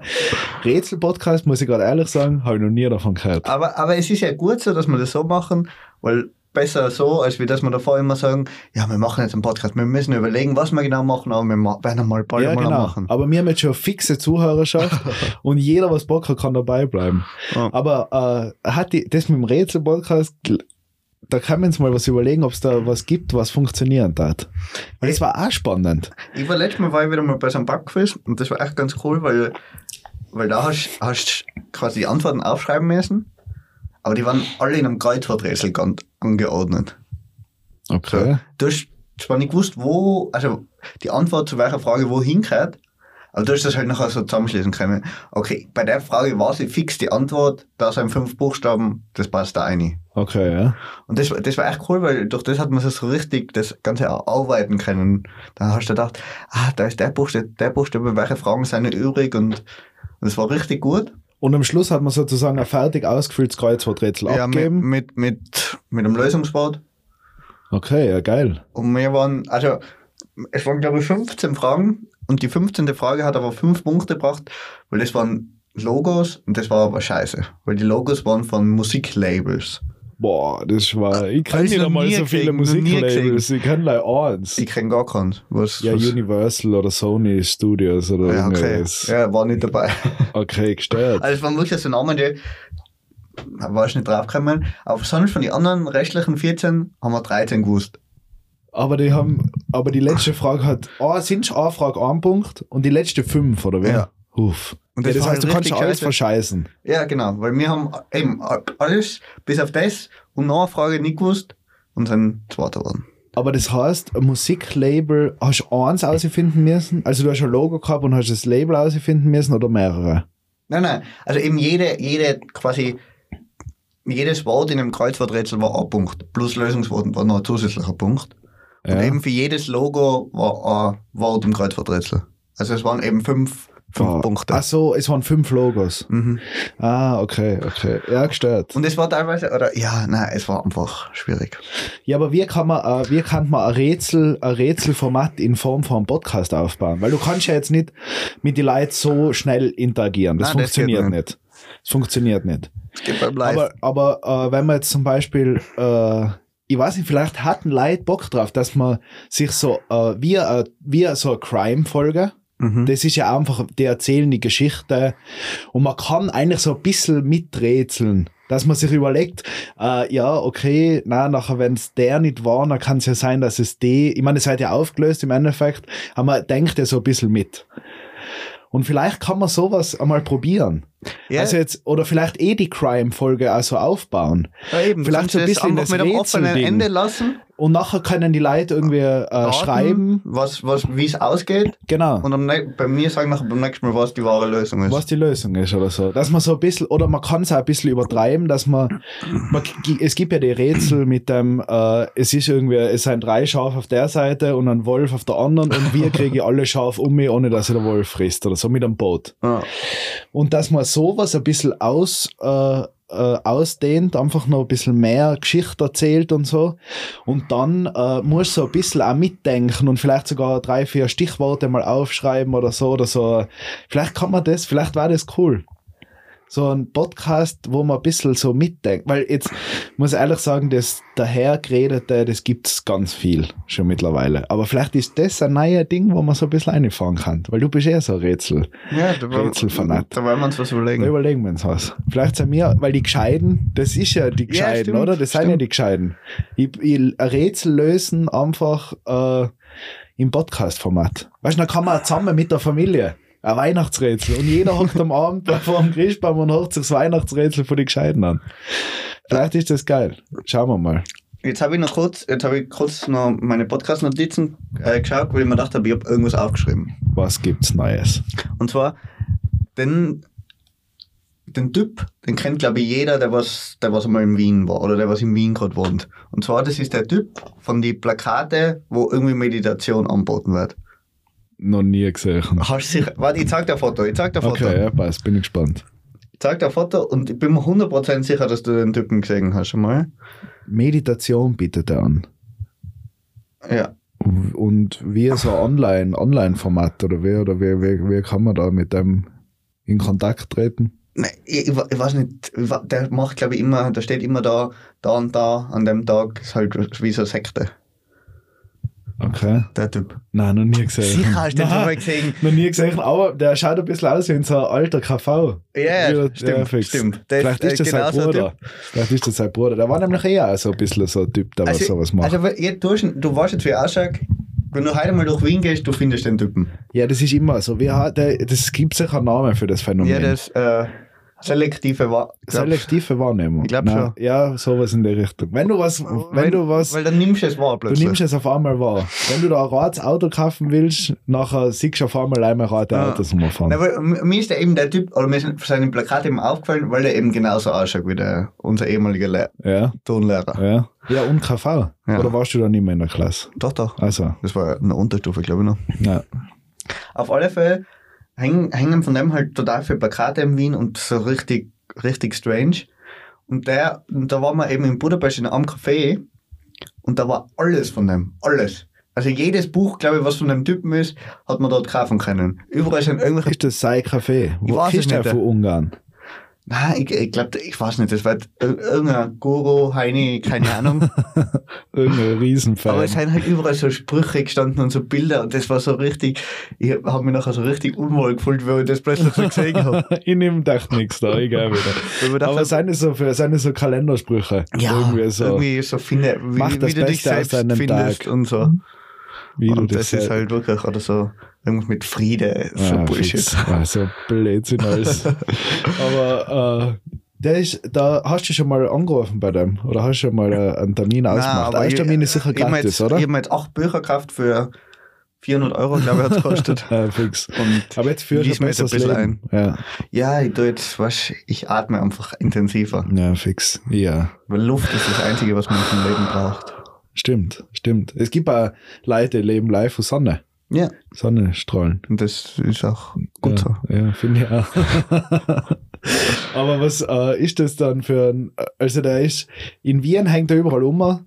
Rätsel-Podcast, muss ich gerade ehrlich sagen, habe ich noch nie davon gehört. Aber, aber es ist ja gut so, dass wir das so machen, weil besser so, als wie dass wir davor immer sagen, ja, wir machen jetzt einen Podcast, wir müssen überlegen, was wir genau machen, aber wir werden mal bald Ja, mal genau. machen. Aber wir haben jetzt schon eine fixe Zuhörerschaft und jeder, was Bock hat, kann dabei bleiben. Ja. Aber äh, hat die, das mit dem Rätsel-Podcast, da kann man uns mal was überlegen, ob es da was gibt, was funktionieren hat. Weil das war auch spannend. Ich war letztes Mal war ich wieder mal bei so einem Backquiz und das war echt ganz cool, weil, weil da hast hast quasi die Antworten aufschreiben müssen, aber die waren alle in einem Kreuzworträtsel angeordnet. Okay. Du hast zwar nicht gewusst, wo, also die Antwort zu welcher Frage wohin gehört, aber du hast das halt nachher so zusammenschließen können. Okay, bei der Frage war sie fix die Antwort, da sind fünf Buchstaben, das passt da eine. Okay, ja. Und das, war- das war echt cool, weil durch das hat man so richtig das Ganze auch arbeiten können. Dann hast du gedacht, ah, da ist der Buchstabe, der Buchstabe, welche Fragen sind noch übrig und, und das war richtig gut. Und am Schluss hat man sozusagen ein fertig ausgefülltes Kreuzworträtsel Ja, mit, abgegeben. mit, mit, mit einem Lösungswort. Okay, ja, geil. Und wir waren, also es waren, glaube ich, 15 Fragen und die 15. Frage hat aber 5 Punkte gebracht, weil das waren Logos und das war aber scheiße, weil die Logos waren von Musiklabels. Boah, das war. Ich kann ich nicht einmal so viele Musiklabels. Ich kann like eins. Ich kenne gar keins. Was, Ja, was, Universal oder Sony Studios oder ja, okay. irgendwas. Ja, war nicht dabei. Okay, gestört. Also es waren wirklich so Namen, die war ich nicht draufgekommen. Aber sonst von den anderen restlichen 14 haben wir 13 gewusst. Aber die haben, aber die letzte Frage hat, ah, sind schon eine Frage ein Punkt und die letzte fünf, oder wer? Ja. Huf. Und ja, das das war heißt, du kannst alles scheiße. verscheißen. Ja, genau, weil wir haben eben alles bis auf das und noch eine Frage nicht gewusst und sind Zweiter geworden. Aber das heißt, ein Musiklabel, hast du eins ausfinden müssen? Also du hast ein Logo gehabt und hast das Label ausfinden müssen oder mehrere? Nein, nein, also eben jede, jede quasi, jedes Wort in einem Kreuzworträtsel war ein Punkt, plus Lösungswort war noch ein zusätzlicher Punkt. Und Ja. eben für jedes Logo war ein Wort im Kreuzworträtsel. Also es waren eben fünf, fünf Ah, Punkte. Ach so, es waren fünf Logos. Mhm. Ah, okay, okay. Ja, gestört. Und es war teilweise, oder ja, nein, es war einfach schwierig. Ja, aber wie kann man, äh, wie kann man ein Rätsel, ein Rätselformat in Form von einem Podcast aufbauen? Weil du kannst ja jetzt nicht mit den Leuten so schnell interagieren. Das Nein, das funktioniert geht nicht. Das funktioniert nicht. Es geht beim Live. Aber, aber äh, wenn man jetzt zum Beispiel, äh, ich weiß nicht, vielleicht hatten Leute Bock drauf, dass man sich so äh, wie, äh, wie so eine Crime-Folge, mhm. das ist ja einfach, die erzählen die Geschichte und man kann eigentlich so ein bisschen miträtseln. Dass man sich überlegt, äh, ja, okay, na, nachher, wenn es der nicht war, dann kann es ja sein, dass es die, ich meine, es wird ja aufgelöst im Endeffekt, aber man denkt ja so ein bisschen mit. Und vielleicht kann man sowas einmal probieren. Ja. Also jetzt, oder vielleicht eh die Crime-Folge also aufbauen. ja, eben, vielleicht so ein bisschen das mit einem offenen. Ende lassen. Und nachher können die Leute irgendwie äh, raten, schreiben, was, was, wie es ausgeht. genau. Und am, bei mir sagen nachher beim nächsten Mal, was die wahre Lösung ist. was die Lösung ist oder so. Dass man so ein bisschen, oder man kann es auch ein bisschen übertreiben, dass man, man es gibt ja die Rätsel mit dem, äh, es ist irgendwie, es sind drei Schafe auf der Seite und ein Wolf auf der anderen und wir kriegen alle Schafe um mich, ohne dass sie der Wolf frisst oder so mit einem Boot. Ja. Und dass man sowas ein bisschen aus, äh, äh, ausdehnt, einfach noch ein bisschen mehr Geschichte erzählt und so. Und dann äh, muss so ein bisschen auch mitdenken und vielleicht sogar drei, vier Stichworte mal aufschreiben oder so oder so. Vielleicht kann man das, vielleicht war das cool. So ein Podcast, wo man ein bisschen so mitdenkt. Weil jetzt muss ich ehrlich sagen, das dahergeredete, das gibt's ganz viel schon mittlerweile. Aber vielleicht ist das ein neues Ding, wo man so ein bisschen reinfahren kann. Weil du bist eher so ein Rätsel. Ja, da wollen- Rätselfanat. Da wollen wir uns was überlegen. Da überlegen wir uns was. Vielleicht sind wir, weil die Gescheiden, das ist ja die Gescheiden, stimmt, oder? Das sind ja stimmt. die Gescheiden. Ich, ich Rätsel lösen einfach äh, im Podcast-Format. Weißt du, dann kann man zusammen mit der Familie ein Weihnachtsrätsel und jeder hockt am Abend vor dem Christbaum und hört sich das Weihnachtsrätsel von den Gescheiden an. Vielleicht ist das geil. Schauen wir mal. Jetzt habe ich noch kurz, jetzt habe ich kurz noch meine Podcast-Notizen äh, geschaut, weil ich mir gedacht habe, ich habe irgendwas aufgeschrieben. Was gibt's Neues? Und zwar, den, den Typ, den kennt glaube ich jeder, der was, der was einmal in Wien war oder der was in Wien gerade wohnt. Und zwar, das ist der Typ von die Plakate, wo irgendwie Meditation angeboten wird. Noch nie gesehen. Hast du sicher, warte, ich zeig dir ein Foto, ich zeig dir ein Foto. Okay, ja, passt. Bin ich gespannt. Ich zeig dir ein Foto und ich bin mir 100% sicher, dass du den Typen gesehen hast schon mal. Meditation bietet er an. Ja. Und wie so online, Online-Format oder wie, oder wie, wie, wie kann man da mit dem in Kontakt treten? Nein, ich, ich, ich weiß nicht, der macht glaube ich immer, der steht immer da, da und da an dem Tag, ist halt wie so eine Sekte, Okay. der Typ. Nein, noch nie gesehen. Sicher hast du den schon mal gesehen. Noch nie gesehen, aber der schaut ein bisschen aus wie so ein alter KV. Ja, ja, stimmt, stimmt. Der Vielleicht äh, ist das sein genau so ein Bruder. Vielleicht ist das sein Bruder. Der war nämlich eher auch so ein bisschen so ein Typ, der was Also, sowas macht. also jetzt, du, hast, du weißt jetzt, wie ausschaut. Wenn du heute mal durch Wien gehst, du findest den Typen. ja, das ist immer so. Wie der, das gibt sicher einen Namen für das Phänomen. Ja, das äh, selektive war. Selektive Wahrnehmung. Ich glaub Nein, schon. Ja, sowas in der Richtung. Wenn du was, wenn du was Weil dann nimmst du es wahr Du plötzlich. nimmst es auf einmal wahr. Wenn du da ein Ratsauto kaufen willst, nachher siehst du auf einmal einmal Rate Ja. Autos rumfahren. Nein, mir ist der eben der Typ, oder mir ist seine Plakat eben aufgefallen, weil er eben genauso ausschaut wie der, unser ehemaliger Le Ja, Tonlehrer. ja. Ja, und KV. Ja. Oder warst du da nicht mehr in der Klasse? Doch, doch. Also, Das war eine Unterstufe, glaube ich noch. ja. Auf alle Fälle hängen, hängen von dem halt total viele Plakate in Wien und so richtig, richtig strange. Und der, und da waren wir eben in Budapest in einem Café und da war alles von dem, alles. Also jedes Buch, glaube ich, was von einem Typen ist, hat man dort kaufen können. Überall sind irgendwelche. Ist das sein Kaffee? Ich weiß ist der nicht. von Ungarn? Nein, ich, ich glaube, ich weiß nicht, das war ir- irgendein Guru, Heini, keine Ahnung. Irgendein Riesenfan. Aber es sind halt überall so Sprüche gestanden und so Bilder und das war so richtig, ich habe mich nachher so richtig unwohl gefühlt, weil ich das plötzlich so gesehen habe. ich nehme echt nichts da, egal wieder. Dachte, Aber seine so, für, seine so Kalendersprüche. ja, irgendwie so, irgendwie so finde, wie, Mach das wie du dich Beste selbst findest Tag. und so. wie du und das das ist halt wirklich, oder so, irgendwas mit Friede, so Ah, Bullshit. fix. Ah, so Blödsinn alles. Aber äh, der ist, da hast du schon mal angerufen bei dem? Oder hast du schon mal äh, einen Termin ausgemacht? Ein Termin ist sicher ich gratis, jetzt, oder? Ich habe jetzt acht Bücher gekauft für 400 Euro, glaube ich, hat es gekostet. Ja, fix. Und Aber jetzt du ein mir jetzt ein bisschen Leben. Ja. ja, ich tue jetzt, was, ich atme einfach intensiver. ja, fix. Ja. Weil Luft ist das Einzige, was man im Leben braucht. Stimmt, stimmt. Es gibt auch Leute, die leben live von Sonne. Ja. Sonnenstrahlen. Und das ist auch gut so. ja, Ja, finde ich auch. Aber was äh, ist das dann für ein, also der ist, in Wien hängt er überall um,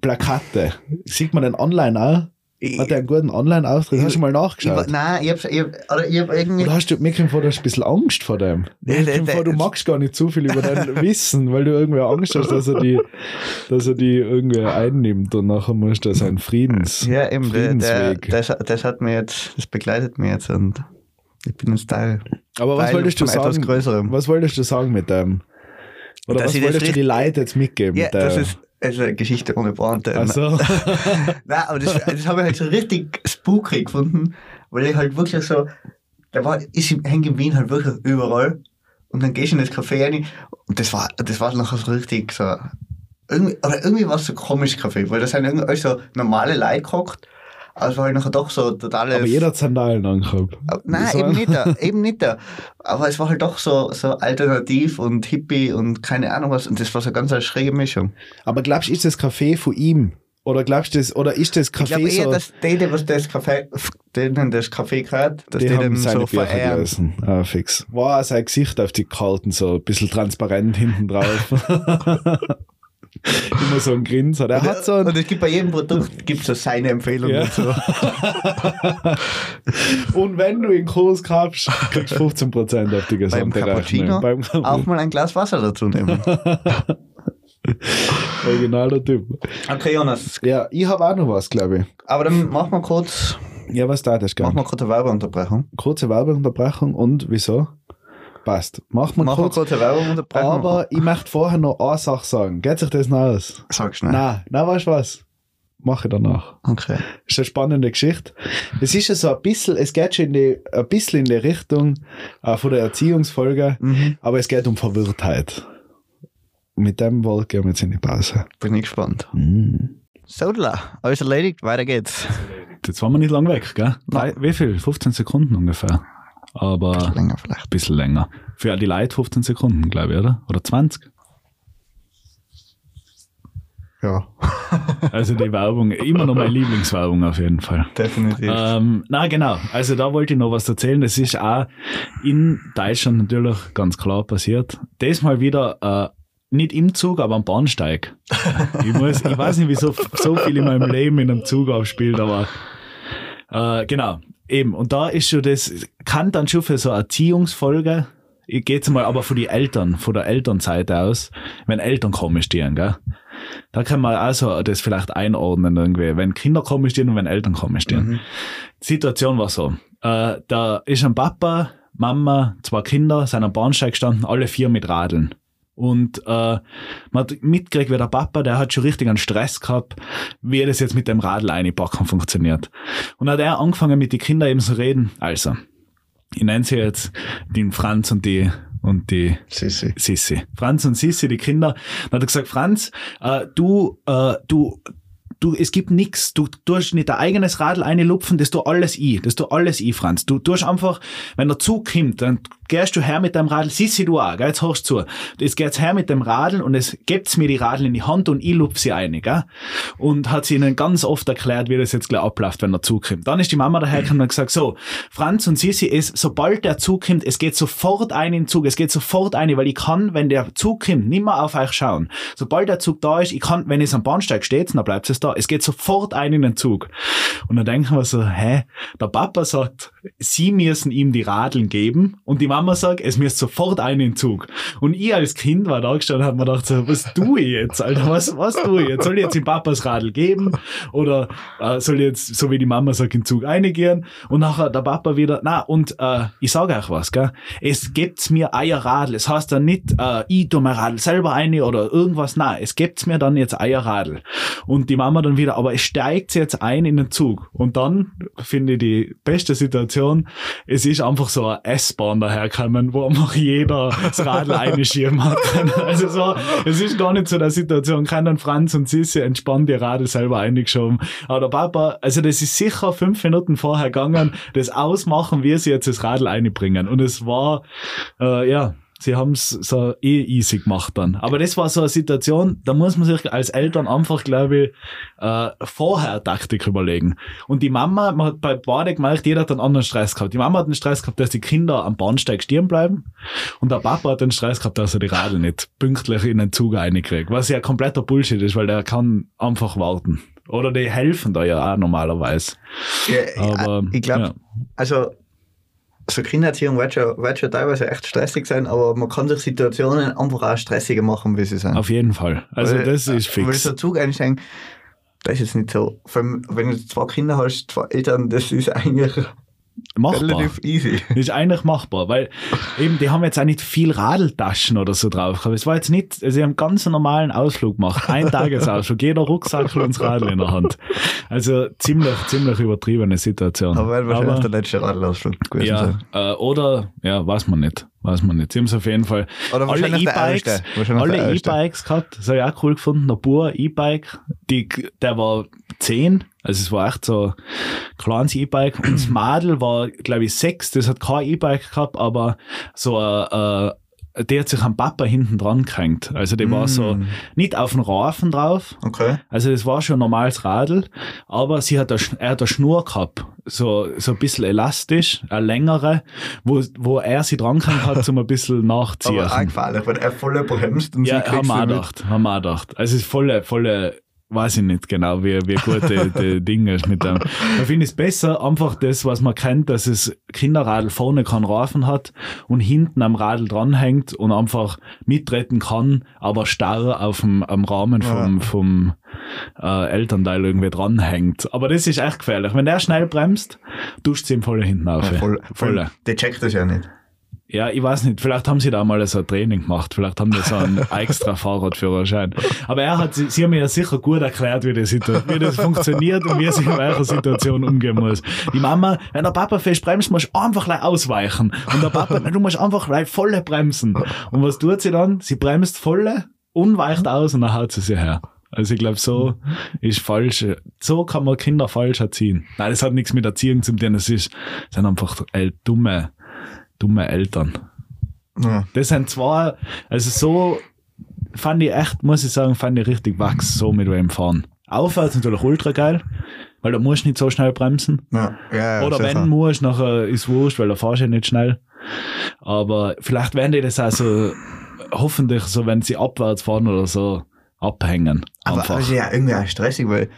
Plakate. Sieht man den online auch? Hat er einen guten Online-Auftritt? Hast du mal Ich, nachgeschaut? nein, ich hab's, ich hab, oder ich hab irgendwie. Oder hast du mir vor, du hast ein bisschen Angst vor dem? Mir der- kommt vor, du der- magst gar nicht zu viel über den wissen, weil du irgendwie Angst hast, dass er die, dass er die irgendwie einnimmt und nachher musst du seinen Friedens, ja, eben, der, der, Friedensweg. das, das hat mir jetzt, das begleitet mich jetzt und ich bin jetzt Teil. Aber was Teil wolltest du sagen? Was wolltest du sagen mit dem? Oder Dass was ich das wolltest du die Leute jetzt mitgeben? Ja, mit der, ist also eine Geschichte ohne Pointe. also, Nein, aber das, das habe ich halt so richtig spooky gefunden, weil ich halt wirklich so, da war, ist im, hängt in Wien halt wirklich überall. Und dann gehst du in das Café rein und das war, das war nachher so richtig so, irgendwie, oder irgendwie war es so ein komisches Café, weil da sind irgendwie so normale Leute gehockt, es war halt nachher doch so totales... aber jeder hat Sandalen angehabt. Nein, Das eben nicht da, eben nicht da. Aber es war halt doch so, so alternativ und hippie und keine Ahnung was. Und das war so ganz eine schräge Mischung. Aber glaubst du, ist das Café von ihm? Oder glaubst du das, oder ist das Ich glaube Café eher, so, dass die, was das Café, denen das Café gehört, dass die, die haben seine so Bücher verehren. gelesen. Ah, fix. War auch sein Gesicht auf die gehalten, so ein bisschen transparent hinten drauf. Immer so ein Grinser. Der hat so und es gibt bei jedem Produkt gibt's so seine Empfehlung Ja. und so. und wenn du ihn Kurs kaufst, kriegst du 15% auf die Beim gesamte Cappuccino. Beim auch mal ein Glas Wasser dazu nehmen. originaler Typ. Okay, Jonas. Ja, ich habe auch noch was, glaube ich. Aber dann machen wir kurz, Ja, was da das machen gern? wir kurz eine Werbeunterbrechung. Kurze Werbeunterbrechung und wieso? Passt. Machen wir Machen kurz. kurz eine Werbeunterbrechung. Aber ich möchte vorher noch eine Sache sagen. Geht sich das noch aus? Sag schnell. Nein, nein, weißt du was? Mache ich danach. Okay. ist eine spannende Geschichte. Es ist ja so ein bisschen, es geht schon in die, ein bisschen in die Richtung äh, von der Erziehungsfolge, Mhm. aber es geht um Verwirrtheit. Mit dem Wort gehen wir jetzt in die Pause. Bin ich gespannt. Mhm. Sodala, alles erledigt, weiter geht's. Jetzt waren wir nicht lang weg, gell? Drei- Wie viel? 15 Sekunden ungefähr. Aber Länger vielleicht. ein bisschen länger. Für die Leute 15 Sekunden, glaube ich, oder? Oder 20? Ja, Also die Werbung, immer noch meine Lieblingswerbung auf jeden Fall. definitiv. Ähm, na genau, also da wollte ich noch was erzählen. Das ist auch in Deutschland natürlich ganz klar passiert. Das mal wieder äh, nicht im Zug, aber am Bahnsteig. ich, muss, ich weiß nicht, wieso so viel in meinem Leben in einem Zug abspielt, aber äh, genau, eben. Und da ist schon das, kann dann schon für so eine Erziehungsfolge, ich gehe jetzt mal aber von die Eltern, von der Elternseite aus, wenn Eltern komisch stehen, gell? Da kann man also das vielleicht einordnen irgendwie, wenn Kinder komisch stehen und wenn Eltern komisch stehen. Mhm. Die Situation war so, äh, da ist ein Papa, Mama, zwei Kinder, sind am Bahnsteig gestanden, alle vier mit Radeln. Und äh, man hat mitgekriegt, wie der Papa, der hat schon richtig einen Stress gehabt, wie das jetzt mit dem Radl einpacken funktioniert. Und dann hat er angefangen mit den Kindern eben zu reden. Also, ich nenne sie jetzt den Franz und die und die Sissi. Sissi. Franz und Sissi, die Kinder. Dann hat er gesagt, Franz, äh, du, äh, du, du, es gibt nix. Du tust nicht dein eigenes Radl einlupfen, das tu alles ich. Das tu alles ich, Franz. Du tust einfach, wenn der Zug kommt, dann gehst du her mit deinem Radl, Sissi du auch, gell? jetzt hörst du zu. Jetzt geht's her mit dem Radl und es gibt mir die Radl in die Hand und ich lup sie ein? Und hat sie ihnen ganz oft erklärt, wie das jetzt gleich abläuft, wenn der Zug kommt. Dann ist die Mama dahergekommen und gesagt, so, Franz und Sissi, es, sobald der Zug kommt, es geht sofort ein in den Zug, es geht sofort ein, weil ich kann, wenn der Zug kommt, nicht mehr auf euch schauen. Sobald der Zug da ist, ich kann, wenn es am Bahnsteig steht, dann bleibt es da. Es geht sofort ein in den Zug. Und dann denken wir so, hä? Der Papa sagt, sie müssen ihm die Radeln geben und die Mama sagt, es müsste sofort ein in. Und ich als Kind war da gestanden und hab mir gedacht, so, was tue ich jetzt, Alter? Was, was tue ich jetzt? Soll ich jetzt dem Papas Radl geben? Oder äh, soll ich jetzt, so wie die Mama sagt, in Zug reingehen? Und nachher der Papa wieder, na, und äh, ich sage euch was, gell? Es gibt mir Eierradl. Es heißt dann nicht, äh, ich tu mein Radl selber ein oder irgendwas. Nein, es gibt mir dann jetzt Eierradl. Und die Mama dann wieder, aber es steigt jetzt ein in den Zug. Und dann finde ich die beste Situation, es ist einfach so eine S-Bahn daherkommen, wo einfach jeder das Radl einschieben hat. Also so, es ist gar nicht so der Situation, keinen Franz und Sissi entspannt ihr Radl selber eingeschoben. Aber der Papa, also das ist sicher fünf Minuten vorher gegangen, das ausmachen, wie sie jetzt das Radl einbringen. Und es war, äh, ja, sie haben es so eh easy gemacht dann. Aber das war so eine Situation, da muss man sich als Eltern einfach, glaube ich, äh, vorher Taktik überlegen. Und die Mama, man hat bei beide gemerkt, jeder hat einen anderen Stress gehabt. Die Mama hat den Stress gehabt, dass die Kinder am Bahnsteig stehen bleiben. Und der Papa hat den Stress gehabt, dass er die Radl nicht pünktlich in den Zug reinkriegt. Was ja kompletter Bullshit ist, weil der kann einfach warten. Oder die helfen da ja auch normalerweise. Ja, Aber, ich glaube, ja. also so Kindererziehung wird schon, wird schon teilweise echt stressig sein, aber man kann sich Situationen einfach auch stressiger machen, wie sie sind. Auf jeden Fall. Also Weil, das ist Weil fix. so Zug einsteigen, das ist jetzt nicht so. Wenn du zwei Kinder hast, zwei Eltern, das ist eigentlich Machbar. relativ easy. Das ist eigentlich machbar, weil eben, die haben jetzt auch nicht viel Radeltaschen oder so drauf. Aber es war jetzt nicht, also sie haben ganz einen normalen Ausflug gemacht. Ein Tagesausflug, jeder Rucksack und das Radl in der Hand. Also ziemlich, ziemlich übertriebene Situation. Aber wird wahrscheinlich Aber- der letzte Radlausflug gewesen ja, äh, oder, ja, weiß man nicht. Weiß man nicht. Sie haben es auf jeden Fall Oder alle E-Bikes, alle. E-Bikes gehabt. Das habe ich auch cool gefunden. Der Bur E-Bike, die, der war 10. Also es war echt so ein kleines E-Bike. Und das Madel war, glaube ich, 6. Das hat kein E-Bike gehabt, aber so ein, äh, der hat sich am Papa hinten dran gehängt. Also der war so Mm. nicht auf dem Rafen drauf, Okay. also das war schon ein normales Radl, aber sie hat eine, er hat eine Schnur gehabt, so, so ein bisschen elastisch, eine längere, wo, wo er sie dran kann hat, zum ein bisschen nachziehen. Aber auch gefährlich, wenn er voll bremst und ja, sie haben kriegst wir auch gedacht, haben wir auch gedacht. Also es ist volle, volle, weiß ich nicht genau, wie, wie gut die, die Ding ist mit dem. Ich finde es besser, einfach das, was man kennt, dass es Kinderradl vorne keinen Rafen hat und hinten am Radl dranhängt und einfach mittreten kann, aber starr auf dem am Rahmen vom, vom äh, Elternteil irgendwie dranhängt. Aber das ist echt gefährlich. Wenn der schnell bremst, duscht sie ihm voll hinten auf. Ja, voll, Volle. Die checkt das ja nicht. Ja, ich weiß nicht, vielleicht haben sie da mal so ein Training gemacht, vielleicht haben die so einen extra Fahrradführerschein. Aber er hat, sie, sie haben mir ja sicher gut erklärt, wie das, wie das funktioniert und wie sie in welcher Situation umgehen muss. Die Mama, wenn der Papa fest bremst, musst du einfach gleich ausweichen. Und der Papa, du musst einfach gleich volle bremsen. Und was tut sie dann? Sie bremst volle und weicht aus und dann haut sie sie her. Also ich glaube, so ist falsch. So kann man Kinder falsch erziehen. Nein, das hat nichts mit Erziehung zu tun. Das ist, das sind einfach äh, dumme, dumme Eltern. Ja. Das sind zwei, also so fand ich echt, muss ich sagen, fand ich richtig wachs, so mit wem fahren. Aufwärts natürlich ultra geil, weil da musst du nicht so schnell bremsen. Ja, ja, Oder wenn musst, nachher ist wurscht, weil da fahrst du ja nicht schnell. Aber vielleicht werden die das auch so, hoffentlich so, wenn sie abwärts fahren oder so, abhängen. Aber Einfach. also ja, irgendwie auch stressig, weil,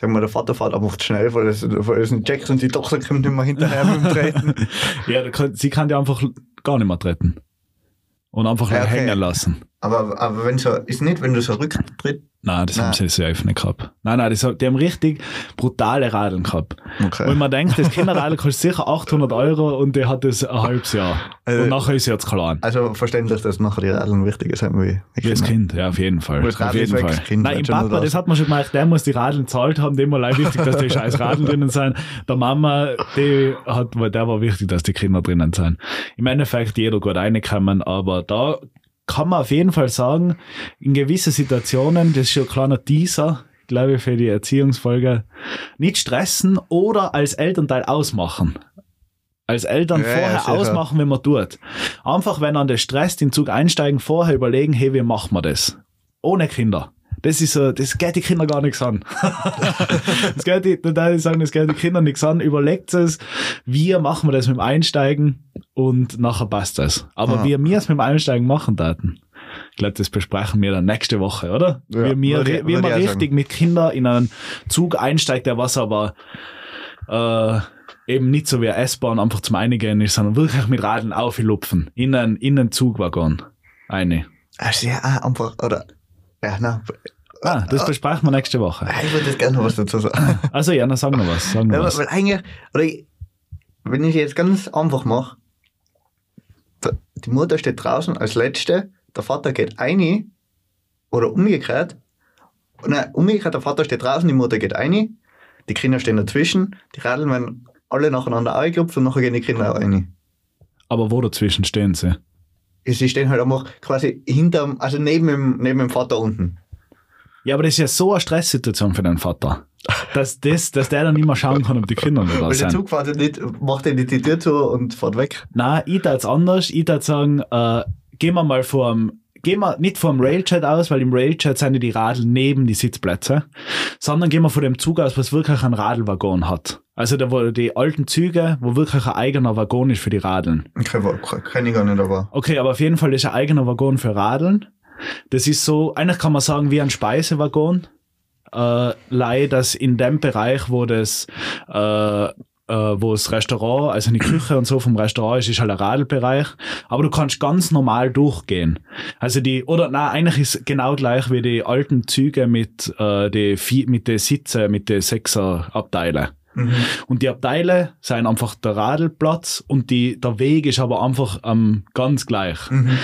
sagen wir, der Vater fährt einfach zu schnell, weil es, weil es nicht checkt und die Tochter kommt nicht mehr hinterher mit dem Treten. ja, kann, sie kann die einfach gar nicht mehr treten. Und einfach Ja, okay. hängen lassen. Aber, aber wenn so, ist nicht, wenn du so Rücktritt. Nein, das haben Nein. sie safe nicht gehabt. Nein, nein, das, die haben richtig brutale Radeln gehabt. Okay. Und man denkt, das Kinderradl kostet sicher 800 Euro und der hat das ein halbes Jahr. Also- und nachher ist er jetzt klein. Also verständlich, dass nachher die Radeln wichtiger sind wie, wie Wie das. Kind, ja, auf jeden Fall. Das auf jeden Fall. Kind Nein, im Papa, das hat man schon gemerkt, der muss die Radeln zahlt haben, dem war leid wichtig, dass die scheiß Radeln drinnen sind. Der Mama, die hat, der war wichtig, dass die Kinder drinnen sind. Im Endeffekt jeder gut reinkommen, aber da kann man auf jeden Fall sagen, in gewissen Situationen, das ist schon ein kleiner Teaser, glaube ich, für die Erziehungsfolge, nicht stressen oder als Elternteil ausmachen. als Eltern Ja, ja, vorher sicher. ausmachen, wenn man tut. Einfach, wenn an der Stress den Zug einsteigen, vorher überlegen, hey, wie machen wir das? Ohne Kinder. Das ist so, das geht die Kinder gar nichts an. das geht die, da ich sagen, das geht die Kinder nichts an. Überlegt es, wie machen wir das mit dem Einsteigen und nachher passt es. Aber Ah. wie wir es mit dem Einsteigen machen daten, ich glaube, das besprechen wir dann nächste Woche, oder? Ja, wie wir, wie man richtig mit Kindern in einen Zug einsteigt, der was aber äh, eben nicht so wie eine S-Bahn einfach zum Einigen ist, sondern wirklich mit Radeln auflupfen. In einen, in einen Zugwaggon. Eine. Also ja, einfach, oder, ja, na, Ah, das besprechen wir nächste Woche. ich würde jetzt gerne noch was dazu sagen. Also ja, dann sagen wir was. Sagen wir Ja, was. weil eigentlich, oder ich, wenn ich jetzt ganz einfach mache, die Mutter steht draußen als Letzte, der Vater geht ein oder umgekehrt. Nein, umgekehrt, der Vater steht draußen, die Mutter geht ein, die Kinder stehen dazwischen, die Radeln werden alle nacheinander eingeklopft und nachher gehen die Kinder auch rein. Aber wo dazwischen stehen sie? Sie stehen halt einfach quasi hinterm, also neben dem, neben dem Vater unten. Ja, aber das ist ja so eine Stresssituation für deinen Vater. Dass, das, dass der dann nicht mehr schauen kann, ob die Kinder noch da Weil der sind. Zug fährt nicht, macht ja nicht die Tür zu und fährt weg. Nein, ich würde anders. Ich würde sagen, äh, gehen wir mal vorm, gehen wir nicht vom Railjet aus, weil im Railjet sind die Radl neben die Sitzplätze, sondern gehen wir von dem Zug aus, was wirklich einen Radlwaggon hat. Also da wo die alten Züge, wo wirklich ein eigener Waggon ist für die Radeln. Okay, kenne ich gar nicht, aber. Okay, aber auf jeden Fall ist ein eigener Waggon für Radeln. Das ist so, eigentlich kann man sagen, wie ein Speisewaggon. Äh, leider, dass in dem Bereich, wo das, äh, äh, wo das Restaurant, also die Küche und so vom Restaurant ist, ist halt ein Radelbereich. Aber du kannst ganz normal durchgehen. Also die, oder na eigentlich ist genau gleich wie die alten Züge mit, äh, die, mit den Sitze, mit den Sechser-Abteilen. Mhm. Und die Abteile sind einfach der Radelplatz und die, der Weg ist aber einfach ähm, ganz gleich. Mhm.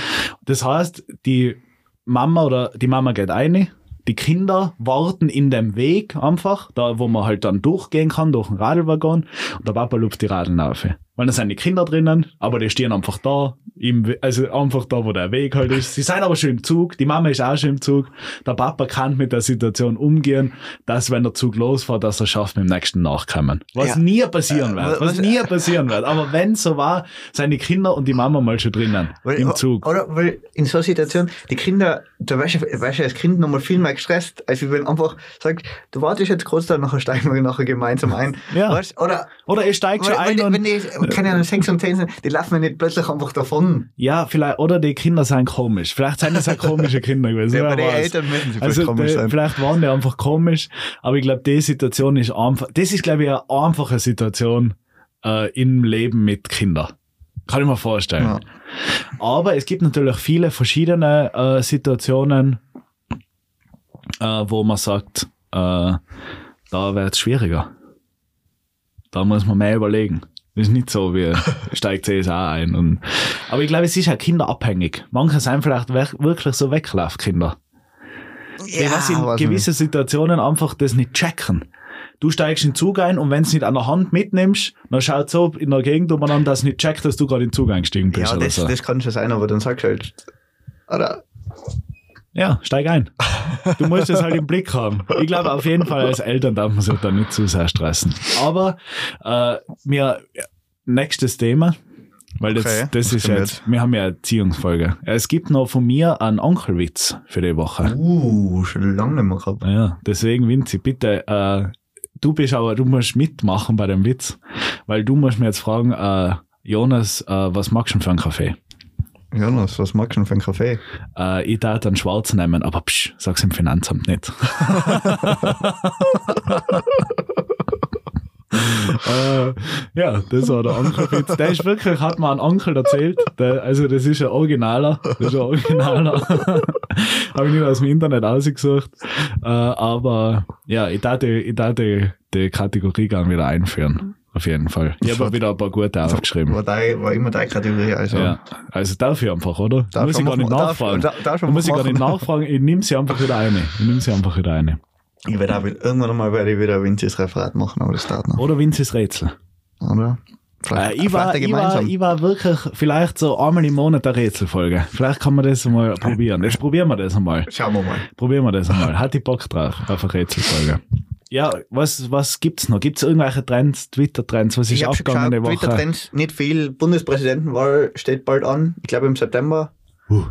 Das heißt, die Mama oder die Mama geht eine, die Kinder warten in dem Weg einfach, da wo man halt dann durchgehen kann durch den Radlwaggon und der Papa lupft die Radeln auf. Weil da sind die Kinder drinnen, aber die stehen einfach da, im, also einfach da, wo der Weg halt ist. Sie sind aber schon im Zug, die Mama ist auch schon im Zug. Der Papa kann mit der Situation umgehen, dass wenn der Zug losfährt, dass er schafft, mit dem nächsten nachkommen. Was Ja. nie passieren Äh, wird, was was- nie passieren wird. Aber wenn so war, sind die Kinder und die Mama mal schon drinnen Weil, im Zug. Oder weil in so einer Situation, die Kinder, da wärst du, wärst du als Kind nochmal viel mehr gestresst, als wenn einfach sagt, du wartest jetzt kurz da, nachher steigen wir nachher gemeinsam ein. Ja. Weißt, oder Oder ihr steigt schon weil, ein wenn, und wenn die, keine Ahnung, 6 und 10 sind, die laufen ja nicht plötzlich einfach davon. Ja, vielleicht, oder die Kinder sind komisch. Vielleicht sind das auch komische Kinder gewesen. Ja, den weiß. Eltern müssen sie also vielleicht komisch die, sein. vielleicht waren die einfach komisch, aber ich glaube, die Situation ist einfach, das ist, glaube ich, eine einfache Situation äh, im Leben mit Kindern. Kann ich mir vorstellen. Ja. Aber es gibt natürlich viele verschiedene äh, Situationen, äh, wo man sagt, äh, da wird es schwieriger. Da muss man mehr überlegen. Das ist nicht so, wie steigt CSA ein. Und, aber ich glaube, es ist ja kinderabhängig. Manche sind vielleicht wirklich so Weglaufkinder. die was in weiß gewissen Situationen einfach das nicht checken. Du steigst in den Zug ein und wenn es nicht an der Hand mitnimmst, dann schaut so in der Gegend umeinander, dass nicht checkt, dass du gerade in den Zug eingestiegen nicht. bist Ja, das, so. das kann schon sein, aber dann sagst du halt, oder, Ja, steig ein. Du musst es halt im Blick haben. Ich glaube, auf jeden Fall als Eltern darf man sich da nicht zu sehr stressen. Aber äh, mir nächstes Thema, weil das, Okay, das ist jetzt, wir haben ja eine Erziehungsfolge. Es gibt noch von mir einen Onkelwitz für die Woche. uh, schon lange nicht mehr gehabt. Ja, deswegen Vinzi, bitte, äh, du bist aber, du musst mitmachen bei dem Witz, weil du musst mir jetzt fragen, äh, Jonas, äh, was magst du denn für einen Kaffee? Jonas, was magst du denn für einen Kaffee? Äh, ich darf einen schwarz nehmen, aber psch, sag's im Finanzamt nicht. äh, ja, das war der Onkelwitz. Der ist wirklich, hat mir ein Onkel erzählt. Der, also, das ist ein Originaler. Das ist ein Originaler. Habe ich nicht aus dem Internet ausgesucht. Äh, aber ja, ich die, ich die, die Kategorie gerne wieder einführen. Auf jeden Fall. Ich habe wieder ein paar gute aufgeschrieben. War, dein, war immer deine Kategorie, also. Ja, also darf ich einfach, oder? Darf muss ich gar nicht nachfragen. darf- muss ich gar nicht nachfragen. Ich nehme sie einfach wieder eine. Ich nehme sie einfach wieder eine. Ich werde auch irgendwann einmal werde ich wieder ein Winzis Referat machen, aber das dauert noch. Oder Vinces Rätsel. Oder? Äh, ich, war, vielleicht ich, war, ich war wirklich vielleicht so einmal im Monat eine Rätselfolge. Vielleicht kann man das mal probieren. Jetzt probieren wir das einmal. Schauen wir mal. Probieren wir das einmal. Hat die Bock drauf auf eine Rätselfolge? Ja, was, was gibt's noch? Gibt's irgendwelche Trends, Twitter-Trends? Was ist Ich schon abgegangen Woche? Twitter-Trends, nicht viel. Bundespräsidentenwahl steht bald an. Ich glaube im September. Uh,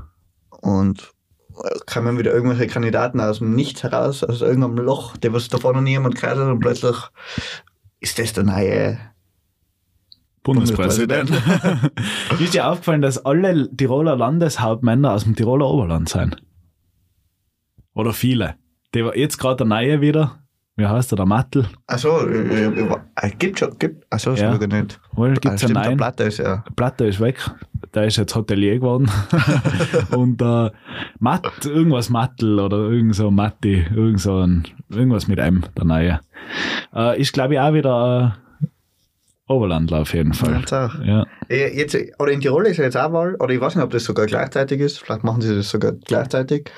Und äh, kommen wieder irgendwelche Kandidaten aus dem Nichts heraus, aus irgendeinem Loch, der was davor noch niemand gehört hat und plötzlich ist das der neue. Bundespräsident. ist dir aufgefallen, dass alle Tiroler Landeshauptmänner aus dem Tiroler Oberland sind? Oder viele? Der war jetzt gerade der Neue wieder. Wie heißt der? Der Mattel. Achso, äh, äh, äh, gibt schon, gibt. Achso, Ja. ja. nicht. Wohl, Ah, gibt's einen stimmt, der neuen? Platte ist ja. Platte ist weg. Der ist jetzt Hotelier geworden. und äh, Matt, irgendwas Mattel oder irgend so Matti, irgend so ein, irgendwas mit M, der Neue. Äh, ist, glaube ich, auch wieder äh, Oberlandler auf jeden Fall. Ja. Äh, Jetzt, oder in Tirol ist ja jetzt auch Wahl, oder ich weiß nicht, ob das sogar gleichzeitig ist, vielleicht machen sie das sogar gleichzeitig,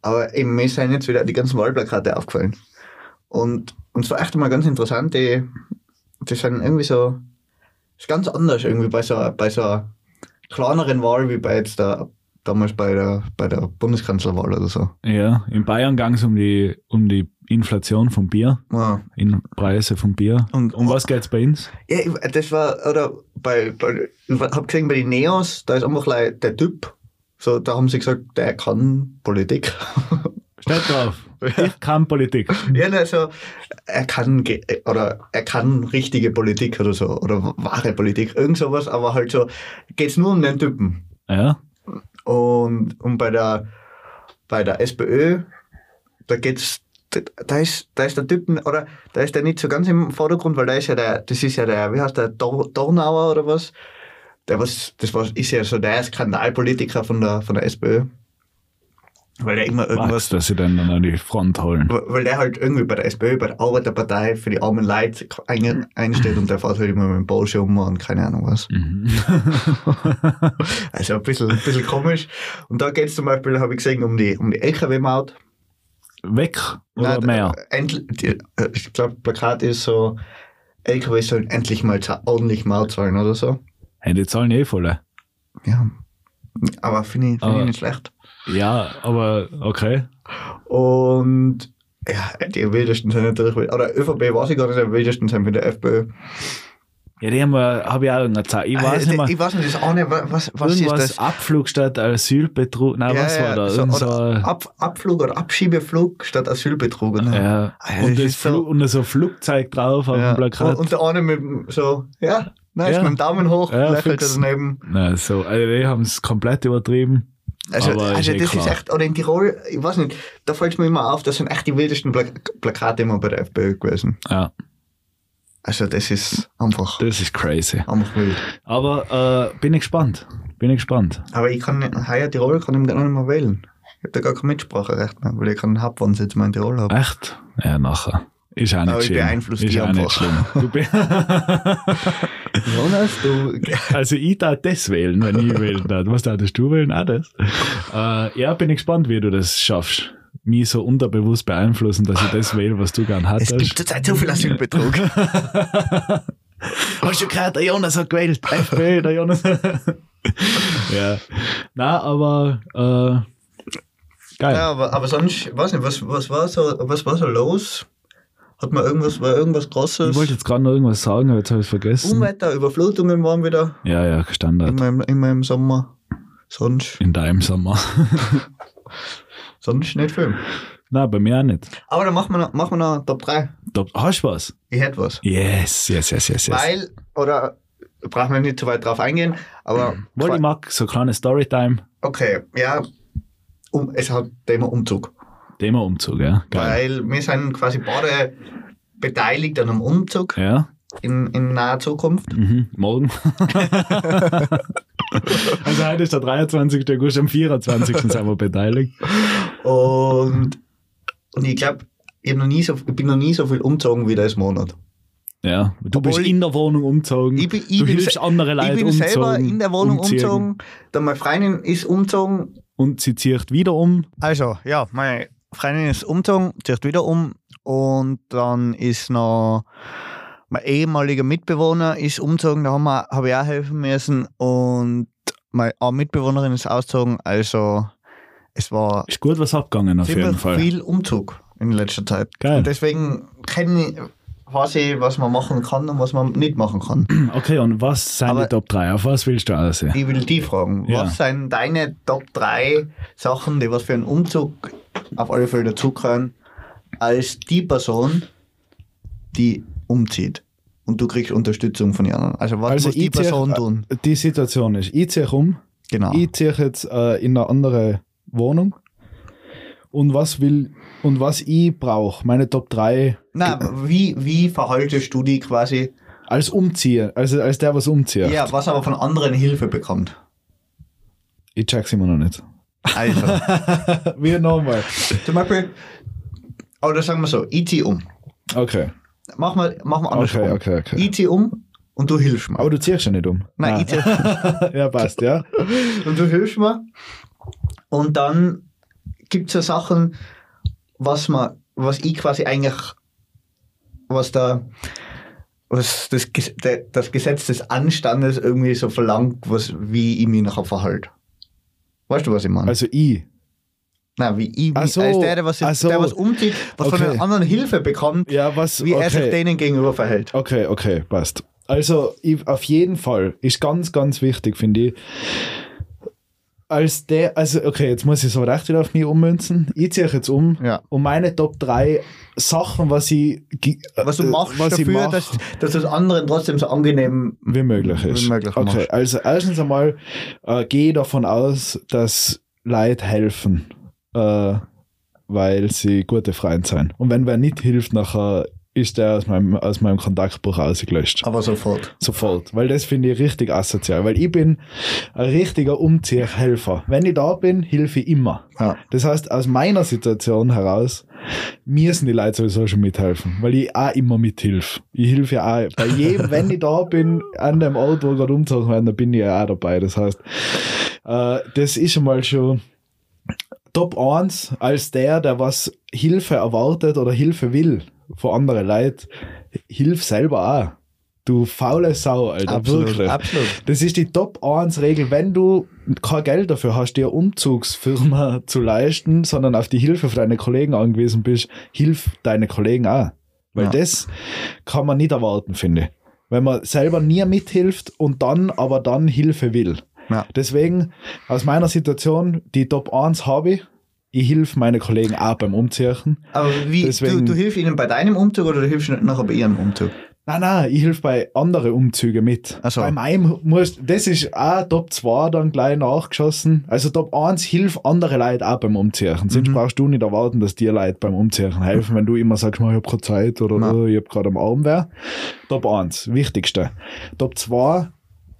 aber mir sind jetzt wieder die ganzen Wahlplakate aufgefallen. Und, und es war echt mal ganz interessant, die, die sind irgendwie so, ist ganz anders irgendwie bei so, bei so einer kleineren Wahl wie bei jetzt der, damals bei der, bei der Bundeskanzlerwahl oder so. ja, in Bayern ging es um die, um die Inflation vom Bier, Ja. in Preise vom Bier. Und- um was geht's bei uns? Ja, ich- das war, oder bei, bei ich hab gesehen, bei den Neos, da ist einfach like, der Typ, so, da haben sie gesagt, der kann Politik. Steht drauf. Ich kann Politik. ja, also, er kann, oder er kann richtige Politik oder so, oder wahre Politik, irgend sowas, aber halt so, geht's nur um den Typen. Ja. Und, und bei der, bei der SPÖ, da geht's, da ist, da ist der Typen, oder da ist der nicht so ganz im Vordergrund, weil da ist ja der, das ist ja der, wie heißt der, Dor- Dornauer oder was? Der was, das war, ist ja so der Skandalpolitiker von der, von der SPÖ. Weil der immer Was, irgendwas, dass sie dann an die Front holen. weil der halt irgendwie bei der SPÖ, bei der Arbeiterpartei für die armen Leute ein, einsteht und der fährt halt immer mit dem Porsche um und keine Ahnung was. Mhm. Also ein bisschen, ein bisschen komisch. Und da geht es zum Beispiel, habe ich gesehen, um die, um die LKW-Maut. Weg oder Nein, mehr? endl- die, äh, ich glaube, Plakat ist so, LKW sollen endlich mal ordentlich Maut zahlen oder so. Hey, die zahlen eh voll. Ja. Aber finde ich, find ich nicht schlecht. Ja, aber okay. Und ja, die wildesten sind natürlich, oder ÖVP weiß ich gar nicht, die wildesten sind mit der FPÖ. Ja, die haben wir, habe ich auch irgendeine Zeit. Ich weiß Äh, nicht mehr. ich weiß nicht, das eine, wa- was, was ist das? Abflug statt Asylbetrug. Nein, was war da? so, so, Ab, Abflug oder Abschiebeflug statt Asylbetrug. Oder? ja. Ja, und, das so- und so ein Flugzeug drauf auf Ja. dem Plakat. Und, und der eine mit so, ja, nice, Ja. mit dem Daumen hoch, Ja, lächelt daneben. Nein, so, also die haben es komplett übertrieben. Also, also eh das klar. ist echt, oder in Tirol, ich weiß nicht, da fällt mir immer auf, das sind echt die wildesten Plak Plakate immer bei der FPÖ gewesen. Ja, Also das ist einfach, das ist crazy. einfach wild. Aber äh, bin ich gespannt. Bin ich gespannt. Aber ich kann, heuer Tirol kann ich gar nicht mehr wählen. Ich habe da gar kein Mitspracherecht mehr, weil ich keinen Hauptwohnsitz mehr in Tirol habe. Echt? Ja, nachher. Ist auch nicht Aber ich schlimm. beeinflusse ist die auch nicht einfach. schlimm. Du be- Jonas, du, also ich darf das wählen, wenn ich wählen darf. Was darfst du wählen? Auch das. Äh, ja, bin ich gespannt, wie du das schaffst. Mich so unterbewusst beeinflussen, dass ich das wähle, was du gern es hattest. gibt zurzeit so viel Asylbetrug. Hast du gehört, der Jonas hat gewählt? FPÖ, der Jonas. ja. Na, aber äh, geil. Ja, aber, aber sonst, weiß nicht, was, was, war so, was war so los? Hat man irgendwas, war irgendwas Großes? Ich wollte jetzt gerade noch irgendwas sagen, aber jetzt habe ich es vergessen. Unwetter, Überflutungen waren wieder Ja, ja, Standard. immer im, immer im Sommer. Sonst, In deinem Sommer. sonst nicht viel. Nein, bei mir auch nicht. Aber dann machen wir noch, machen wir noch Top 3. Da, hast du was? Ich hätte was. Yes, yes, yes, yes, yes. Weil, oder brauchen wir nicht zu weit drauf eingehen, aber Wohl, ich mag so kleine Storytime. okay, ja, um, es hat Thema Umzug. Thema Umzug, ja. Geil. Weil wir sind quasi beide beteiligt an einem Umzug Ja, in, in naher Zukunft. mhm. morgen. also heute ist der 23. August, am 24. sind wir beteiligt. Und, und ich glaube, ich, hab noch nie so, ich bin noch nie so viel umgezogen wie das Monat. Ja, du Obwohl bist in der Wohnung umgezogen. Ich bin, ich du bin, hilfst andere Leute ich bin umzogen, selber in der Wohnung umziehen. umgezogen. Dann meine Freundin ist umgezogen. Und sie zieht wieder um. Also, ja, meine Freundin ist umgezogen, zieht wieder um. Und dann ist noch mein ehemaliger Mitbewohner ist umgezogen, da haben wir- habe ich auch helfen müssen. Und meine eine Mitbewohnerin ist ausgezogen. Also, es war Ist gut was abgegangen auf jeden Fall. viel Umzug in letzter Zeit. Geil. Und deswegen kenne ich, weiß ich, was man machen kann und was man nicht machen kann. Okay, und was sind Aber- die Top 3? Auf was willst du aussehen? Ich will die fragen. Ja. Was sind deine Top 3 Sachen, die was für einen Umzug auf alle Fälle dazugehören, als die Person, die umzieht? Und du kriegst Unterstützung von den anderen. Also was Also muss die zieh- Person tun? Die Situation ist, ich ziehe um, Genau. ich ziehe jetzt äh, in eine andere Wohnung und was will und was ich brauche, meine Top 3 Na, wie, wie verhaltest du die quasi? als Umzieher, also als der, was umzieht. Ja, was aber von anderen Hilfe bekommt. Ich check's immer noch nicht. Also, Wie nochmal. zum Beispiel, oder sagen wir so, ich zieh um. Okay. Mach mal, mach mal andersrum. Okay, okay, okay. Ich zieh um und du hilfst mir. Aber du ziehst ja nicht um. Nein, ich zieh ja, passt, ja. und du hilfst mir. Und dann gibt es ja Sachen, was man, was ich quasi eigentlich, was da, was das, das Gesetz des Anstandes irgendwie so verlangt, was, wie ich mich nachher verhalte. Weißt du, was ich meine? Also ich. Nein, wie ich, wie, so, als der, der was, so. der was umzieht, was von Okay. den anderen Hilfe bekommt, Ja, was. wie er sich okay. denen gegenüber verhält. Okay, okay, passt. Also, ich, auf jeden Fall ist ganz, ganz wichtig, finde ich. Als der, also, okay, jetzt muss ich so recht wieder auf mich ummünzen. Ich ziehe jetzt um Ja. und meine Top 3 Sachen, was ich, ge- Was du äh, machst was ich dafür, mach, dass, dass das anderen trotzdem so angenehm wie möglich ist. wie möglich okay, machst. also erstens einmal äh, gehe ich davon aus, dass Leute helfen, äh, weil sie gute Freunde sind. Und wenn wer nicht hilft, nachher ist der aus meinem, aus meinem Kontaktbuch ausgelöscht. aber sofort. Sofort. Weil das finde ich richtig asozial. Weil ich bin ein richtiger Umziehhelfer. Wenn ich da bin, hilfe ich immer. Ja. Das heißt, aus meiner Situation heraus müssen die Leute sowieso schon mithelfen, weil ich auch immer mithilfe. Ich hilfe ja auch bei jedem, wenn ich da bin, an dem Ort, wo gerade umgezogen werden, da bin ich ja auch dabei. Das heißt, äh, das ist schon mal schon Top 1 als der, der was Hilfe erwartet oder Hilfe will von anderen Leuten. Hilf selber auch. Du faule Sau, Alter, Absolut, wirklich. absolut. Das ist die Top 1 Regel. Wenn du kein Geld dafür hast, dir Umzugsfirma zu leisten, sondern auf die Hilfe von deinen Kollegen angewiesen bist, hilf deine Kollegen auch. Weil Ja. das kann man nicht erwarten, finde ich. Wenn man selber nie mithilft und dann aber dann Hilfe will. Ja. Deswegen, aus meiner Situation, die Top 1 habe ich. Ich hilf meine Kollegen auch beim Umziehen. Aber wie, Deswegen- du, du hilfst ihnen bei deinem Umzug oder du hilfst nachher bei ihrem Umzug? Nein, nein, ich helfe bei anderen Umzügen mit. Ach so. Bei meinem muss, das ist auch Top 2 dann gleich nachgeschossen. Also Top 1 hilf andere Leute auch beim Umziehen. Sonst Mhm. brauchst du nicht erwarten, dass dir Leute beim Umziehen helfen, wenn du immer sagst, "Ma, ich hab keine Zeit oder oh, ich hab gerade am Arm weh. Top 1, wichtigste. Top 2,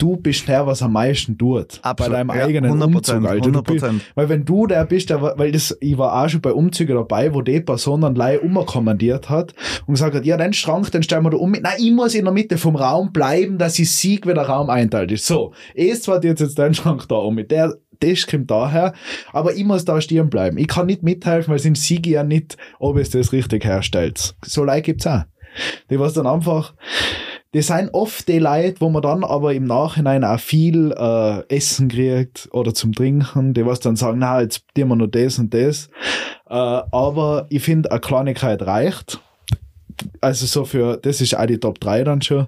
du bist der, was am meisten tut. Absolut, Bei deinem ja, eigenen 100%, Umzug, Alter. Du bist, 100%. weil wenn du der bist, der, weil das, ich war auch schon bei Umzügen dabei, wo die Person dann gleich umkommandiert hat und gesagt hat, ja, den Schrank, den stellen wir da um. Nein, ich muss in der Mitte vom Raum bleiben, dass ich sieg, wenn der Raum einteilt ist. So, es zwar jetzt jetzt den Schrank da um, der, das kommt daher, aber ich muss da stehen bleiben. Ich kann nicht mithelfen, weil sonst siege ich ja nicht, ob es das richtig herstellt. So Leute gibt's auch. Die was dann einfach, die sind oft die Leute, wo man dann aber im Nachhinein auch viel äh, Essen kriegt oder zum Trinken, die was dann sagen, na, jetzt tun wir noch das und das. Äh, aber ich finde, eine Kleinigkeit reicht. Also so für, das ist auch die Top 3 dann schon.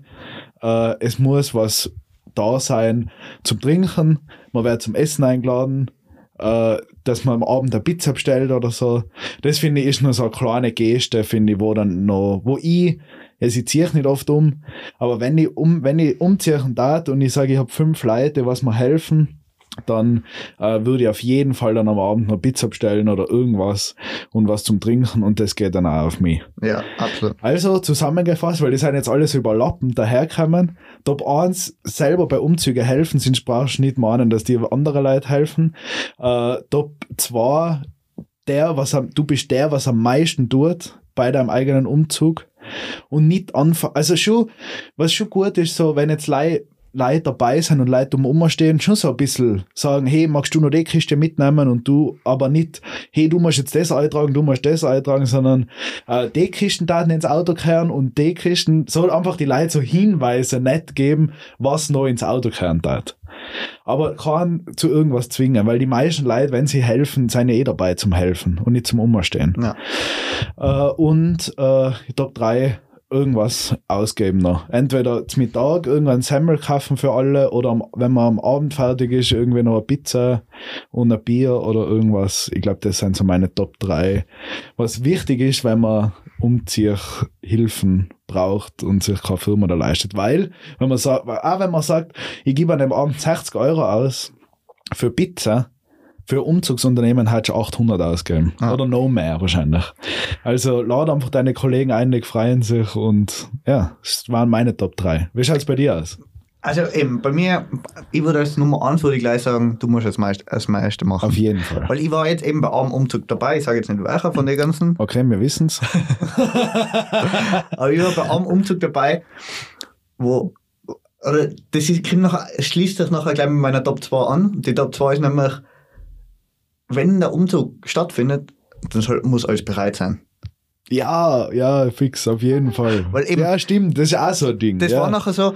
Äh, es muss was da sein zum Trinken, man wird zum Essen eingeladen, äh, dass man am Abend eine Pizza bestellt oder so. Das finde ich ist nur so eine kleine Geste, finde ich, wo dann noch, wo ich, also ich ziehe nicht oft um, aber wenn ich um, wenn ich umziehen darf und ich sage, ich habe fünf Leute, was mir helfen, dann äh, würde ich auf jeden Fall dann am Abend noch Pizza bestellen oder irgendwas und was zum Trinken und das geht dann auch auf mich. Ja, absolut. Also zusammengefasst, weil die sind jetzt alles überlappend daherkommen. Top 1 selber bei Umzügen helfen, sind brauchst nicht meinen, dass die andere Leute helfen. Äh, Top 2, der, was am, du bist der, was am meisten tut bei deinem eigenen Umzug und nicht anfangen. Also schon, was schon gut ist, so, wenn jetzt Leute Leute dabei sind und Leute um umstehen, schon so ein bisschen sagen, hey, magst du noch die Kiste mitnehmen und du, aber nicht, hey, du musst jetzt das eintragen, du musst das eintragen, sondern äh, die Kisten Daten ins Auto kehren und die Kisten, soll einfach die Leute so Hinweise nicht geben, was noch ins Auto kehren darf. Aber kann zu irgendwas zwingen, weil die meisten Leute, wenn sie helfen, sind ja eh dabei zum Helfen und nicht zum Umstehen. Ja. Äh, und äh, Top 3 irgendwas ausgeben noch. Entweder zum Mittag irgendwann Semmel kaufen für alle oder am, wenn man am Abend fertig ist, irgendwie noch eine Pizza und ein Bier oder irgendwas. Ich glaube, das sind so meine Top 3. Was wichtig ist, wenn man Umziehhilfen braucht und sich keine Firma da leistet. Weil, wenn man sagt, auch wenn man sagt, ich gebe an dem Abend 60 Euro aus für Pizza, für Umzugsunternehmen hat schon 800 ausgegeben. Ah. Oder noch mehr wahrscheinlich. Also lade einfach deine Kollegen ein, die freuen sich und ja, das waren meine Top 3. Wie schaut es bei dir aus? Also eben, bei mir, ich würde als Nummer 1 würde ich gleich sagen, du musst als, meist, als meiste machen. Auf jeden Fall. Weil ich war jetzt eben bei einem Umzug dabei, ich sage jetzt nicht welcher von den ganzen, Okay, wir wissen's. aber ich war bei einem Umzug dabei, wo, oder das ist, kommt nachher, schließt sich nachher gleich mit meiner Top 2 an. Die Top 2 ist nämlich, wenn der Umzug stattfindet, dann soll, muss alles bereit sein. Ja, ja, fix, auf jeden Fall. Weil eben- ja, stimmt, das ist auch so ein Ding. Das ja. war nachher so,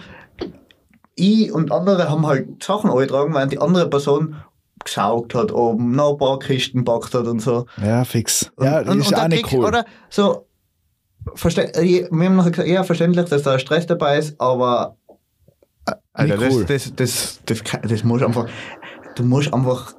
ich und andere haben halt Sachen eingetragen, während die andere Person gesaugt hat, oben noch ein paar Kisten gepackt hat und so. Ja, fix. Und, ja, das und, ist und auch nicht cool. Oder so, wir haben nachher gesagt, ja, verständlich, dass da Stress dabei ist, aber äh, Alter, Nicht cool. das, das, das, das, das musst einfach, du musst einfach,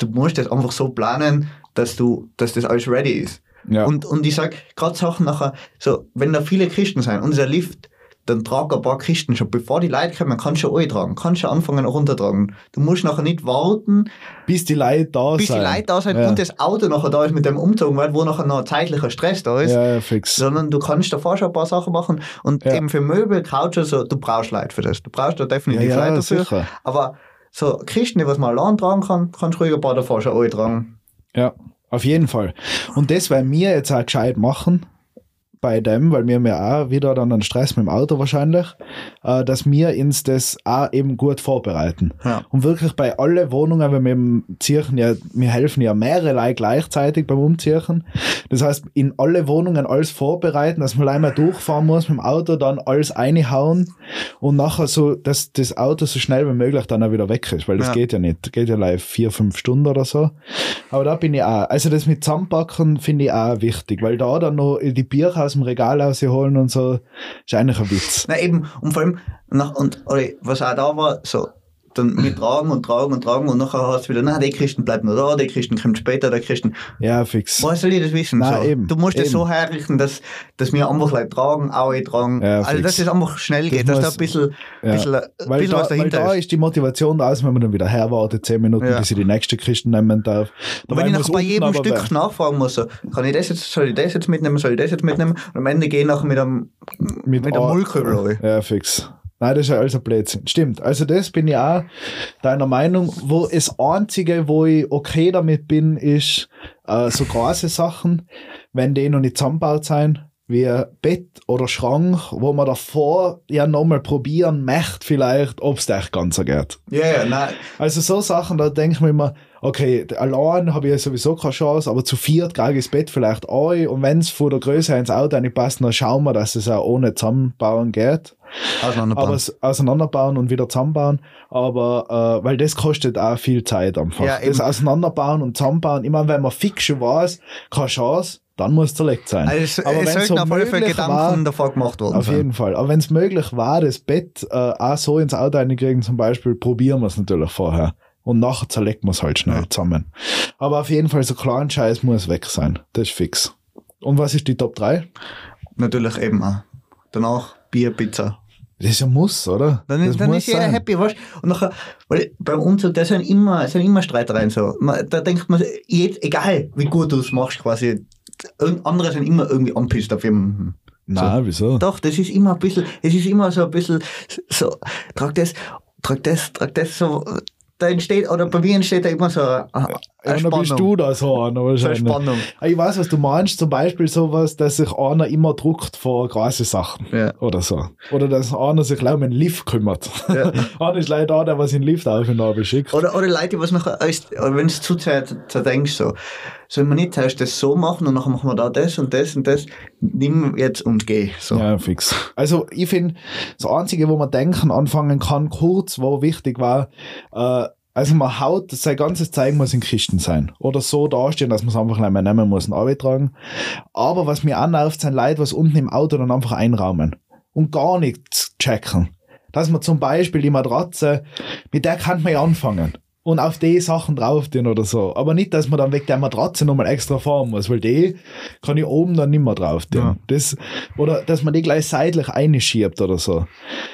du musst das einfach so planen, dass du, dass das alles ready ist. ja. Und, und ich sag, gerade Sachen nachher, so, wenn da viele Kisten sind, unser Lift, dann trag ein paar Kisten schon. Bevor die Leute kommen, kannst du schon eintragen, kannst schon anfangen runtertragen. Du musst nachher nicht warten, bis die Leute da bis sind. die Leute da sind ja. und das Auto nachher da ist mit dem Umzug, weil wo nachher noch ein zeitlicher Stress da ist. Ja, ja, fix. Sondern du kannst davor schon ein paar Sachen machen. Und eben für Möbel, Couches, so, du brauchst Leute für das. Du brauchst da definitiv Leute dafür. sicher. Aber so Kisten, was man allein tragen kann, kannst du ruhig ein paar davor schon eintragen. Ja, auf jeden Fall. Und das werden wir jetzt auch gescheit machen bei dem, weil wir haben ja auch wieder dann einen Stress mit dem Auto wahrscheinlich, äh, dass wir uns das auch eben gut vorbereiten. Ja. Und wirklich bei alle Wohnungen, wenn wir im Zirchen ja, wir helfen ja mehrere Leute gleichzeitig beim Umziehen. Das heißt, in alle Wohnungen alles vorbereiten, dass man einmal durchfahren muss mit dem Auto, dann alles reinhauen und nachher so, dass das Auto so schnell wie möglich dann auch wieder weg ist, weil das Ja. geht ja nicht. Geht ja live vier, fünf Stunden oder so. Aber da bin ich auch, also das mit Zusammenpacken finde ich auch wichtig, weil da dann noch die Bücher aus dem Regal rausholen und so, ist eigentlich ein Witz. Na eben, und vor allem, nach, und was auch da war, so, dann wir tragen und tragen und tragen und nachher hast du wieder, na, die Christen bleibt noch da, die Christen kommt später, der Christen. Ja, fix. Woher soll ich das wissen? Nein, so? eben, Du musst es so herrichten, dass, dass wir einfach Leute tragen, auch ich tragen. Ja, also, fix. dass es einfach schnell geht, Das dass da muss- ein bisschen, Ja. bisschen, Weil, bisschen da, was weil dahinter da ist. ist die Motivation da, wenn man dann wieder herwartet, zehn Minuten, Ja. bis ich die nächste Kiste nehmen darf. Und wenn ich muss nachher bei jedem Stück wer- nachfragen muss, so, kann ich das jetzt, soll ich das jetzt mitnehmen, soll ich das jetzt mitnehmen? Und am Ende gehe ich nachher mit einem, mit, einem A- Mullkübel rein. Ja, fix. Nein, das ist ja alles ein Blödsinn. Stimmt. Also das bin ich auch deiner Meinung. Wo das Einzige, wo ich okay damit bin, ist äh, so große Sachen, wenn die noch nicht zusammengebaut sind, wie Bett oder Schrank, wo man davor ja nochmal probieren möchte, vielleicht, ob es echt ganz so geht. Ja, ja, nein. Also so Sachen, da denke ich mir immer, okay, allein habe ich ja sowieso keine Chance, aber zu viert kriege ich das Bett vielleicht ein und wenn es von der Größe ins Auto reinpasst, dann schauen wir, dass es auch ohne Zusammenbauen geht. Auseinanderbauen. Aber es auseinanderbauen und wieder zusammenbauen, aber äh, weil das kostet auch viel Zeit einfach. Ja, eben. das Auseinanderbauen und zusammenbauen, immer wenn man fix schon weiß, keine Chance, dann muss es zerlegt sein. also aber es sollten auf alle Fälle möglich Gedanken war- davor gemacht worden auf sein. jeden Fall. Aber wenn es möglich war, das Bett äh, auch so ins Auto reinkriegen, zum Beispiel, probieren wir es natürlich vorher. Und nachher zerlegt man es halt schnell zusammen. Aber auf jeden Fall, so kleinen Scheiß muss weg sein. Das ist fix. Und was ist die Top 3? Natürlich eben auch. Danach Bier, Pizza. Das ist ja Muss, oder? Dann, das dann muss ist jeder sein. happy, weißt du? Und nachher, weil beim Umzug, da sind immer, sind immer Streitereien so. Da denkt man, jetzt, egal wie gut du es machst, quasi, andere sind immer irgendwie anpisst auf jemanden. Nein, wieso? Doch, das ist immer ein bisschen, es ist immer so ein bisschen so, trag das, trag das, trag das so, da entsteht, oder bei mir entsteht da immer so eine, eine Ja, dann bist du da so einer So eine wahrscheinlich. Spannung. Ah, Ich weiß, was du meinst. Zum Beispiel sowas, dass sich einer immer druckt vor große Sachen. Ja. Oder so. Oder dass einer sich gleich um den Lift kümmert. Ja. einer ist leider da, der was in den Lift auf und ab schickt. Oder, oder Leute, was oder wenn es zu Zeit denkst, so, soll man nicht zuerst das so machen und nachher machen wir da das und das und das, nimm jetzt und geh. So. Ja, fix. Also ich finde, das Einzige, wo man denken anfangen kann, kurz, wo wichtig war, äh, also man haut, sein ganzes Zeug muss in Kisten sein. Oder so dastehen, dass man es einfach nicht mehr nehmen muss und abtragen. Aber was mir nervt, sind Leute, was unten im Auto dann einfach einraumen. Und gar nichts checken. Dass man zum Beispiel die Matratze, mit der kann man ja anfangen. Und auf die Sachen drauf tun oder so. Aber nicht, dass man dann wegen der Matratze nochmal extra fahren muss, weil die kann ich oben dann nicht mehr drauf tun. Ja. Das, oder dass man die gleich seitlich einschiebt oder so.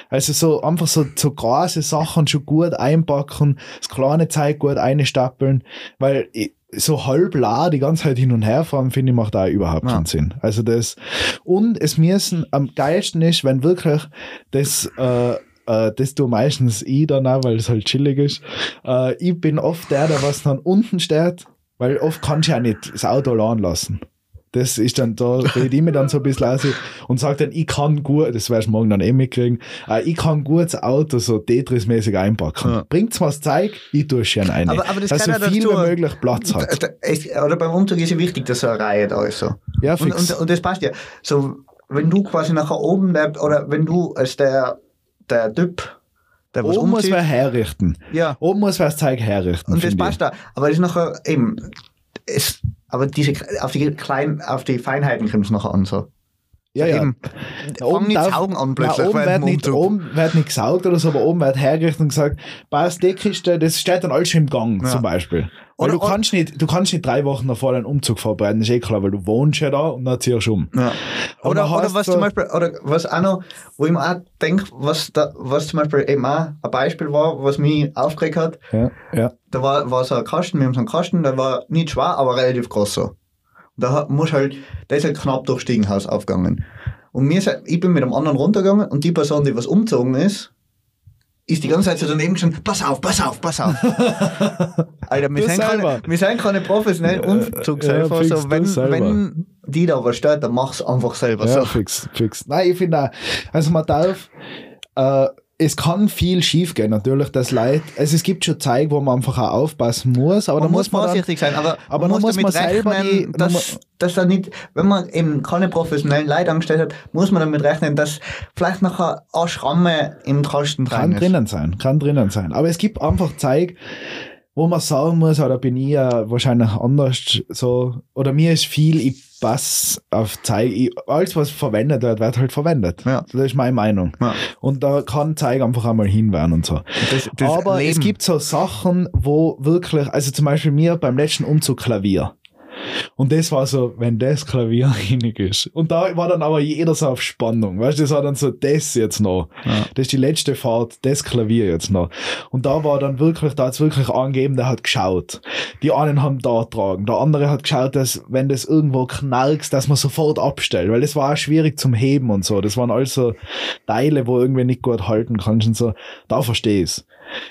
Also so einfach so, so große Sachen schon gut einpacken, das kleine Zeug gut einstapeln, weil ich, so halb la die ganze Zeit hin und her fahren, finde ich, macht da überhaupt Ja. keinen Sinn. Also das, und es müssen, am geilsten ist, wenn wirklich das, äh, äh, das tue meistens ich dann auch, weil es halt chillig ist. Äh, ich bin oft der, der was dann unten steht, weil oft kannst du ja nicht das Auto laden lassen. Das ist dann, da rede ich mir dann so ein bisschen aus und sage dann, ich kann gut, das wirst du morgen dann eh mitkriegen, äh, ich kann gut das Auto so Tetris-mäßig einpacken. Ja. Bringt's was Zeug, ich tue es schon rein. Aber- aber das dass so viel wie möglich Platz hat. Da- da- es- Oder beim Umzug ist ja wichtig, dass so eine Reihe da ist. So. Ja, Und, fix. und, und das passt ja. So, wenn du quasi nachher oben bleibst, oder wenn du als der, der Typ, der was Oben muss wer herrichten. ja, Oben muss wer das Zeug herrichten. und das passt da. Aber das ist nachher eben, es, aber diese, auf die kleinen, auf die Feinheiten kommt es nachher an, so. Ja, ja. Eben, Da fang nicht saugen an plötzlich. oben, wird nicht, oben wird nicht gesaugt oder so, aber oben wird hergerichtet und gesagt, passt die Kiste, das steht dann alles schon im Gang, Ja. zum Beispiel. Weil Oder- du kannst nicht, du kannst nicht drei Wochen davor einen Umzug vorbereiten, ist eh klar, weil du wohnst ja da und dann ziehst du um. Ja. Oder, oder was so- zum Beispiel, oder was auch noch, wo ich mir auch denke, was, da, was zum Beispiel eben auch ein Beispiel war, was mich aufgeregt hat, Ja, ja. da war, war so ein Kasten, wir haben so einen Kasten, der war nicht schwer, aber relativ groß so. Da muss halt, der ist halt knapp durchs Stiegenhaus aufgegangen. Und mir ist, ich bin mit einem anderen runtergegangen und die Person, die was umgezogen ist, ist die ganze Zeit so daneben schon, pass auf, pass auf, pass auf. Alter, wir sind, keine, wir sind keine professionellen Umzugshelfer. ja, fix, so, wenn, wenn die da was stört, dann mach's einfach selber. Ja, so. fix, fix. Nein, ich finde auch, also man darf, äh, es kann viel schief gehen, natürlich, das Leid. Also es gibt schon Zeug, wo man einfach auch aufpassen muss, aber man da muss man dann, vorsichtig sein, aber, aber man da muss muss damit man selber rechnen, die- dass, dass da nicht, wenn man eben keine professionellen Leute angestellt hat, muss man damit rechnen, dass vielleicht nachher eine Schramme im Kasten kann dran ist. drinnen sein, kann drinnen sein. Aber es gibt einfach Zeug, wo man sagen muss, oder bin ich ja wahrscheinlich anders so, oder mir ist viel, ich passe auf ich, alles was verwendet wird, wird halt verwendet. Ja. Das ist meine Meinung. Ja. Und da kann Zeug einfach einmal hinwehren und so. Das, das Aber es Leben. gibt so Sachen, wo wirklich, also zum Beispiel mir beim letzten Umzug Klavier. Und das war so, wenn das Klavier hinig ist. Und da war dann aber jeder so auf Spannung. Weißt du, das war dann so, das jetzt noch. Ja. Das ist die letzte Fahrt, das Klavier jetzt noch. Und da war dann wirklich, da hat es wirklich angegeben, der hat geschaut. Die einen haben da tragen, der andere hat geschaut, dass, wenn das irgendwo knarkst, dass man sofort abstellt. Weil das war auch schwierig zum Heben und so. Das waren also Teile, wo irgendwie nicht gut halten kannst und so. Da verstehe ich's.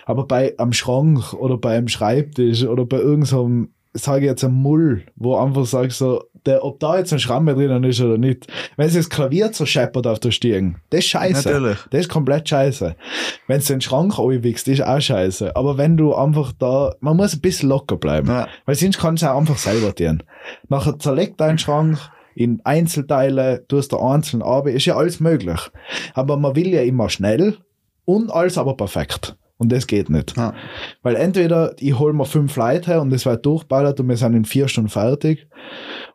Aber bei am Schrank oder beim Schreibtisch oder bei irgendeinem, sage ich jetzt ein Mull, wo einfach sagst so, der, ob da jetzt ein Schramme drinnen ist oder nicht. Wenn sie das Klavier zerscheppert auf der Stirn, das ist scheiße. Natürlich. Das ist komplett scheiße. Wenn du den Schrank einwickst, ist auch scheiße. Aber wenn du einfach da, man muss ein bisschen locker bleiben. Ja. Weil sonst kannst du auch einfach selber tun. Nachher zerlegt deinen Schrank in Einzelteile, tust du einzeln ab, ist ja alles möglich. Aber man will ja immer schnell und alles aber perfekt. Und das geht nicht. Ja. Weil entweder ich hole mir fünf Leute her und das wird durchballert und wir sind in vier Stunden fertig.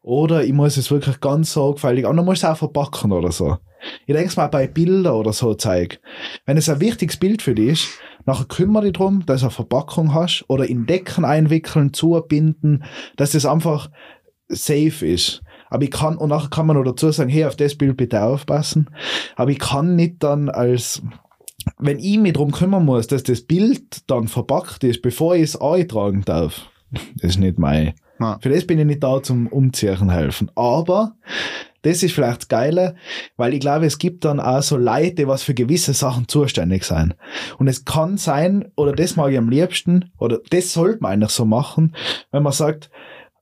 Oder ich muss es wirklich ganz sorgfältig, und dann muss es auch verpacken oder so. Ich denke mal bei Bildern oder so Zeug. Wenn es ein wichtiges Bild für dich ist, nachher kümmere dich darum, dass du eine Verpackung hast oder in Decken einwickeln, zubinden, dass das einfach safe ist. Aber ich kann, und nachher kann man noch dazu sagen, hey, auf das Bild bitte aufpassen. Aber ich kann nicht dann als, wenn ich mich darum kümmern muss, dass das Bild dann verpackt ist, bevor ich es eintragen darf, das ist nicht mein. Ja. Für das bin ich nicht da zum Umziehen helfen. Aber Das ist vielleicht das Geile, weil ich glaube, es gibt dann auch so Leute, die was für gewisse Sachen zuständig sein. Und es kann sein, oder das mag ich am liebsten, oder das sollte man eigentlich so machen, wenn man sagt,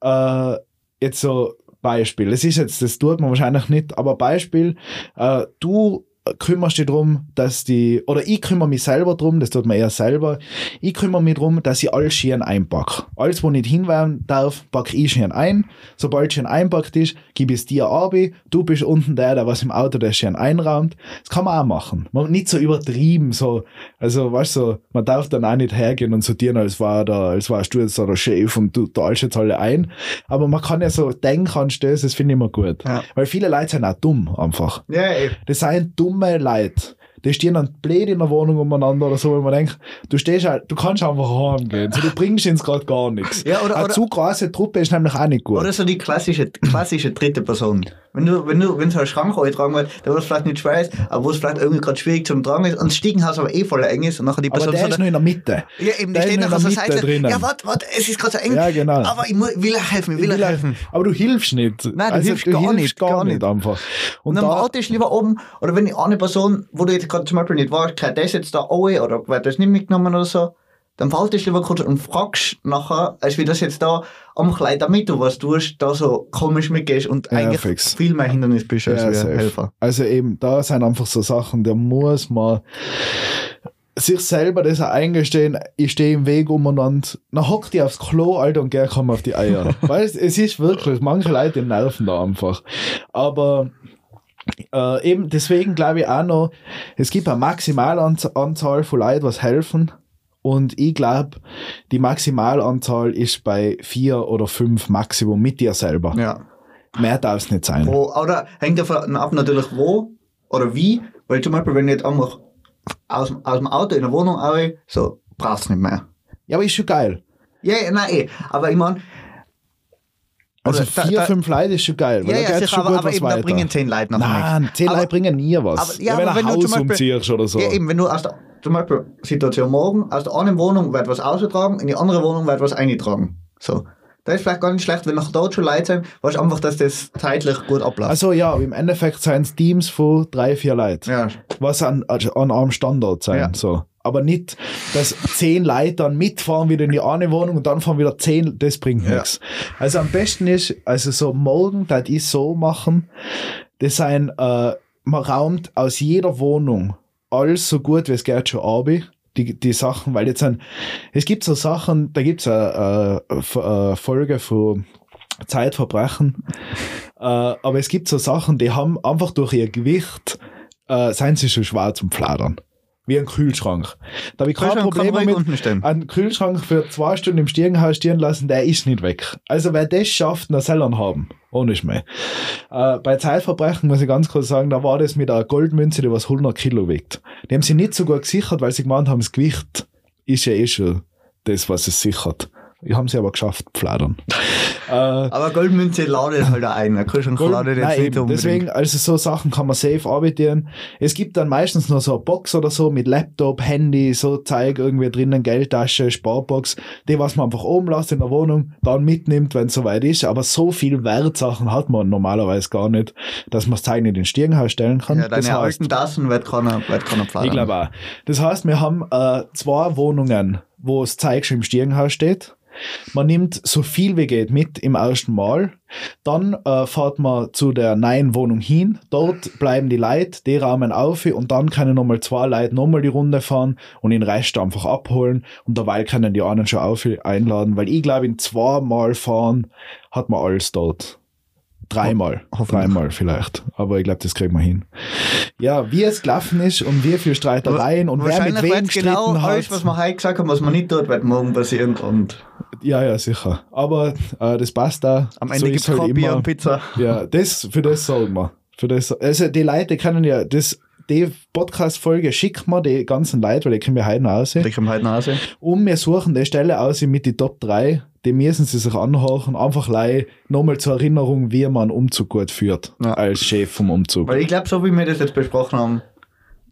äh, jetzt so Beispiel, das ist jetzt, das tut man wahrscheinlich nicht, aber Beispiel, äh, du kümmerst dich darum, dass die, oder ich kümmere mich selber drum, das tut man eher selber, ich kümmere mich darum, dass ich alles schön einpacke. Alles, wo nicht hinwerfen darf, packe ich schön ein. Sobald schön einpackt ist, gebe ich es dir ab. Du bist unten der, der was im Auto der schön einraumt. Das kann man auch machen. Man, nicht so übertrieben, so, also, weißt du, so, man darf dann auch nicht hergehen und sortieren, als war da, als warst du jetzt da der Chef und du teilst jetzt alle ein. Aber man kann ja so denken anstellen, das finde ich immer gut. Ja. Weil viele Leute sind auch dumm, einfach. Ja, eben. Das sind dumme Leute. Die stehen dann blöd in der Wohnung umeinander oder so, wenn man denkt, du stehst halt, du kannst einfach heimgehen. So, du bringst ins gerade gar nichts. Ja, oder- Eine oder- zu große Truppe ist nämlich auch nicht gut. Oder so die klassische, klassische dritte Person. Wenn du, wenn du, wenn so ein Schrank tragen willst, der wo es vielleicht nicht schwer ist, aber wo es vielleicht irgendwie gerade schwierig zum Tragen ist und das Stiegenhaus aber eh voller eng ist und nachher die aber Person der so ist nur in der Mitte. Ja, eben, die der ist stehen nachher der so Seite. drinnen. Ja, warte, warte, es ist gerade so eng. Ja, genau. Aber ich muss, will er helfen, ich will Ich will helfen. Aber du hilfst nicht. Also, Nein, du hilfst gar nicht, gar, gar nicht nicht. einfach. Und Und dann da, warte ich lieber oben, oder wenn eine Person, wo du jetzt gerade zum Beispiel nicht warst, gehört das jetzt da auch, oder wird das nicht mitgenommen oder so, dann wartest du lieber kurz und fragst nachher, als wie das jetzt da am Kleid, damit du was tust, da so komisch mitgehst und Ja, eigentlich fix. viel mehr Hindernis bist als Ja, wir. Helfer. Also eben, da sind einfach so Sachen, da muss man sich selber das eingestehen, ich stehe im Weg umeinander, dann hockt die aufs Klo, Alter, und geh komm auf die Eier. Weil es, es ist wirklich, manche Leute nerven da einfach. Aber äh, eben deswegen glaube ich auch noch, es gibt eine Maximalanzahl von Leuten, was helfen. Und ich glaube, die Maximalanzahl ist bei vier oder fünf Maximum mit dir selber. Ja. Mehr darf es nicht sein. Wo, oder hängt davon ab natürlich wo oder wie, weil zum Beispiel, wenn ich jetzt einfach aus, aus dem Auto in der Wohnung rein, so, brauchst du nicht mehr. Ja, aber ist schon geil. Ja, ja, nein, eh. Aber ich meine, Also Oder da- vier, da- fünf Leute ist schon geil. ja, da ja, sicher, schon aber, gut aber eben, da weiter. bringen zehn Leute nachher Nein, nichts. zehn Aber- Leute bringen nie was. aber- ja, wenn du ein wenn du Haus umziehst oder so. Ja, eben, wenn du aus der, zum Beispiel, Situation morgen, aus der einen Wohnung wird was ausgetragen, in die andere Wohnung wird was eingetragen. So. Da ist vielleicht gar nicht schlecht, wenn noch dort schon Leute sind, weißt du einfach, dass das zeitlich gut abläuft. Also ja, im Endeffekt sind es Teams von drei, vier Leuten. ja. Was an, an einem Standort sein. Ja. So. Aber nicht, dass zehn Leute dann mitfahren wieder in die eine Wohnung und dann fahren wieder zehn, das bringt Ja. nichts. Also am besten ist, also so morgen, das ich so machen, das sein, äh, man raumt aus jeder Wohnung alles so gut wie es geht schon ab. Die, die Sachen, weil jetzt sind, es gibt so Sachen, da gibt es eine, äh, F- äh, Folge von Zeitverbrechen, äh, aber es gibt so Sachen, die haben einfach durch ihr Gewicht, äh, seien sie schon schwer zum Fladern. Wie ein Kühlschrank. Da habe ich kein Problem damit. stehen. Einen Kühlschrank für zwei Stunden im Stiegenhaus stehen lassen, der ist nicht weg. Also wer das schafft, dann soll er haben. Ohne Schmäh. Äh, bei Zeitverbrechen muss ich ganz kurz sagen, da war das mit einer Goldmünze, die was 100 Kilo wiegt. Die haben sie nicht so gut gesichert, weil sie gemeint haben, das Gewicht ist ja eh schon das, was es sichert. Haben sie aber geschafft, fladern. äh, Aber Goldmünze ladet halt auch ein. Der Kühlschrank Gold- ladet jetzt Nein, nicht eben. unbedingt. Deswegen, also so Sachen kann man safe arbeiten. Es gibt dann meistens noch so eine Box oder so mit Laptop, Handy, so Zeug irgendwie drinnen, Geldtasche, Sparbox, die was man einfach oben lässt in der Wohnung, dann mitnimmt, wenn es soweit ist. Aber so viel Wertsachen hat man normalerweise gar nicht, dass man das Zeug nicht in den Stirnhaus stellen kann. ja, deine das heißt, alten Tassen wird keiner, wird keiner ich planen. glaube auch. Das heißt, wir haben äh, zwei Wohnungen, wo das Zeug schon im Stiegenhaus steht. Man nimmt so viel wie geht mit im ersten Mal. Dann äh, fährt man zu der neuen Wohnung hin. Dort bleiben die Leute, die raumen auf und dann können nochmal zwei Leute nochmal die Runde fahren und den Rest einfach abholen. Und dabei können die anderen schon auf einladen, weil ich glaube, in zweimal fahren hat man alles dort. Dreimal. Dreimal vielleicht. Aber ich glaube, das kriegen wir hin. Ja, wie es gelaufen ist und wie viel Streitereien und wer mit wem gestritten genau hat. alles, was wir heute gesagt haben, was man nicht tut, wird morgen passieren. Und Ja, ja, sicher. Aber äh, das passt da. am Ende gibt es halt Bier und Pizza. Ja, das, für das sorgen wir. Für das, also die Leute können ja, das, die Podcast-Folge schicken wir die ganzen Leute, weil die können wir heute noch aussehen. Ich komme heute nach Hause. Und wir suchen die Stelle aus mit die Top 3. Die müssen sie sich anhören. Einfach lei nochmal zur Erinnerung, wie man einen Umzug gut führt. Ja. Als Chef vom Umzug. Weil ich glaube, so wie wir das jetzt besprochen haben,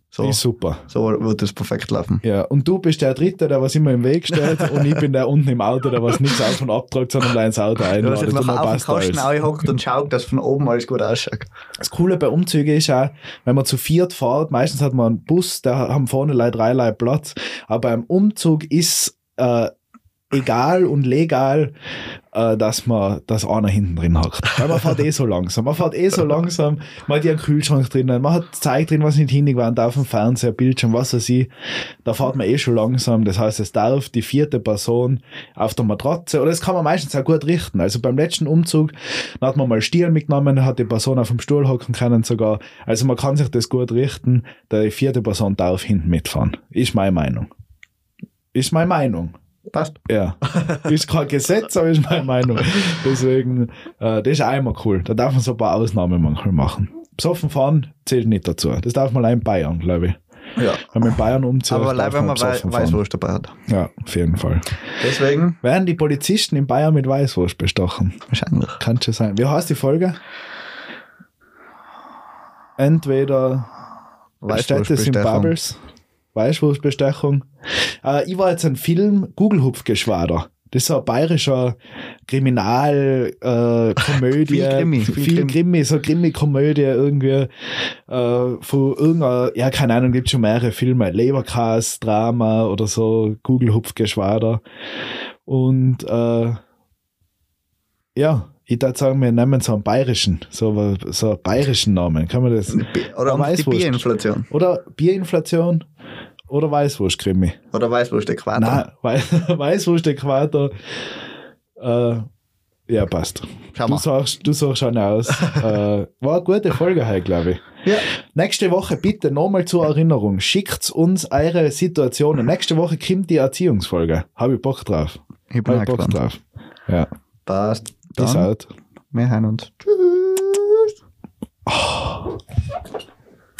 So, Ist super. so wird das perfekt laufen. Ja, und du bist der Dritte, der was immer im Weg steht und ich bin der unten im Auto, der was nichts auf und abtragt, sondern gleich ins Auto Du hast jetzt noch auf den Kasten hockt und schaut, dass von oben alles gut ausschaut. Das Coole bei Umzügen ist auch, wenn man zu viert fährt, meistens hat man einen Bus, da haben vorne Leute drei Leute Platz, aber beim Umzug ist äh, egal und legal, äh, dass man, dass einer hinten drin hockt. Weil man fährt eh so langsam. Man fährt eh so langsam, man hat ja einen Kühlschrank drinnen, man hat Zeug drin, was nicht hingewandt auf dem Fernseher, Bildschirm, was weiß ich. Da fährt man eh schon langsam. Das heißt, es darf die vierte Person auf der Matratze, oder das kann man meistens auch gut richten. Also beim letzten Umzug, da hat man mal Stiel mitgenommen, hat die Person auf dem Stuhl hocken können sogar. Also man kann sich das gut richten. Die vierte Person darf hinten mitfahren. Ist meine Meinung. Ist meine Meinung. Passt. Ja. ist kein Gesetz, aber ist meine Meinung. Deswegen, äh, das ist immer cool. Da darf man so ein paar Ausnahmen manchmal machen. Besoffen fahren zählt nicht dazu. Das darf man allein in Bayern, glaube ich. Ja. Wenn man in Bayern umzieht, Aber allein, wenn man wei. Weißwurst dabei hat. Ja, auf jeden Fall. Deswegen, Werden die Polizisten in Bayern mit Weißwurst bestochen? wahrscheinlich. Kann schon sein. Wie heißt die Folge? Entweder Städte sind. Bubbles, Weißwurstbestechung. Äh, ich war jetzt ein Film Gugelhupfgeschwader. Das ist so ein bayerischer Kriminal, äh. Viel Krimi, viel viel Krimi. Krimi, so Krimi-Komödie irgendwie, äh, von irgendeiner, ja, keine Ahnung, gibt schon mehrere Filme. Leberkas, Drama oder so, Gugelhupfgeschwader. Und, äh, ja, ich würde sagen, wir nehmen so einen bayerischen, so, so einen bayerischen Namen. Kann man das? Oder die Weißwurst. Bierinflation. Oder Bierinflation oder Weißwurstkrimi. Oder Weißwurst-Äquator. Nein, Wei Weißwurst-Äquator. Äh, ja, passt. Schau Du mal. sagst, du sagst schon aus. äh, war eine gute Folge heute, glaube ich. Ja. Nächste Woche bitte nochmal zur Erinnerung. Schickt uns eure Situationen. Nächste Woche kommt die Erziehungsfolge. Habe ich Bock drauf. Ich bin ich Bock gespannt. drauf. Ja. Passt. Dann, out. wir hören uns. Tschüss. Oh.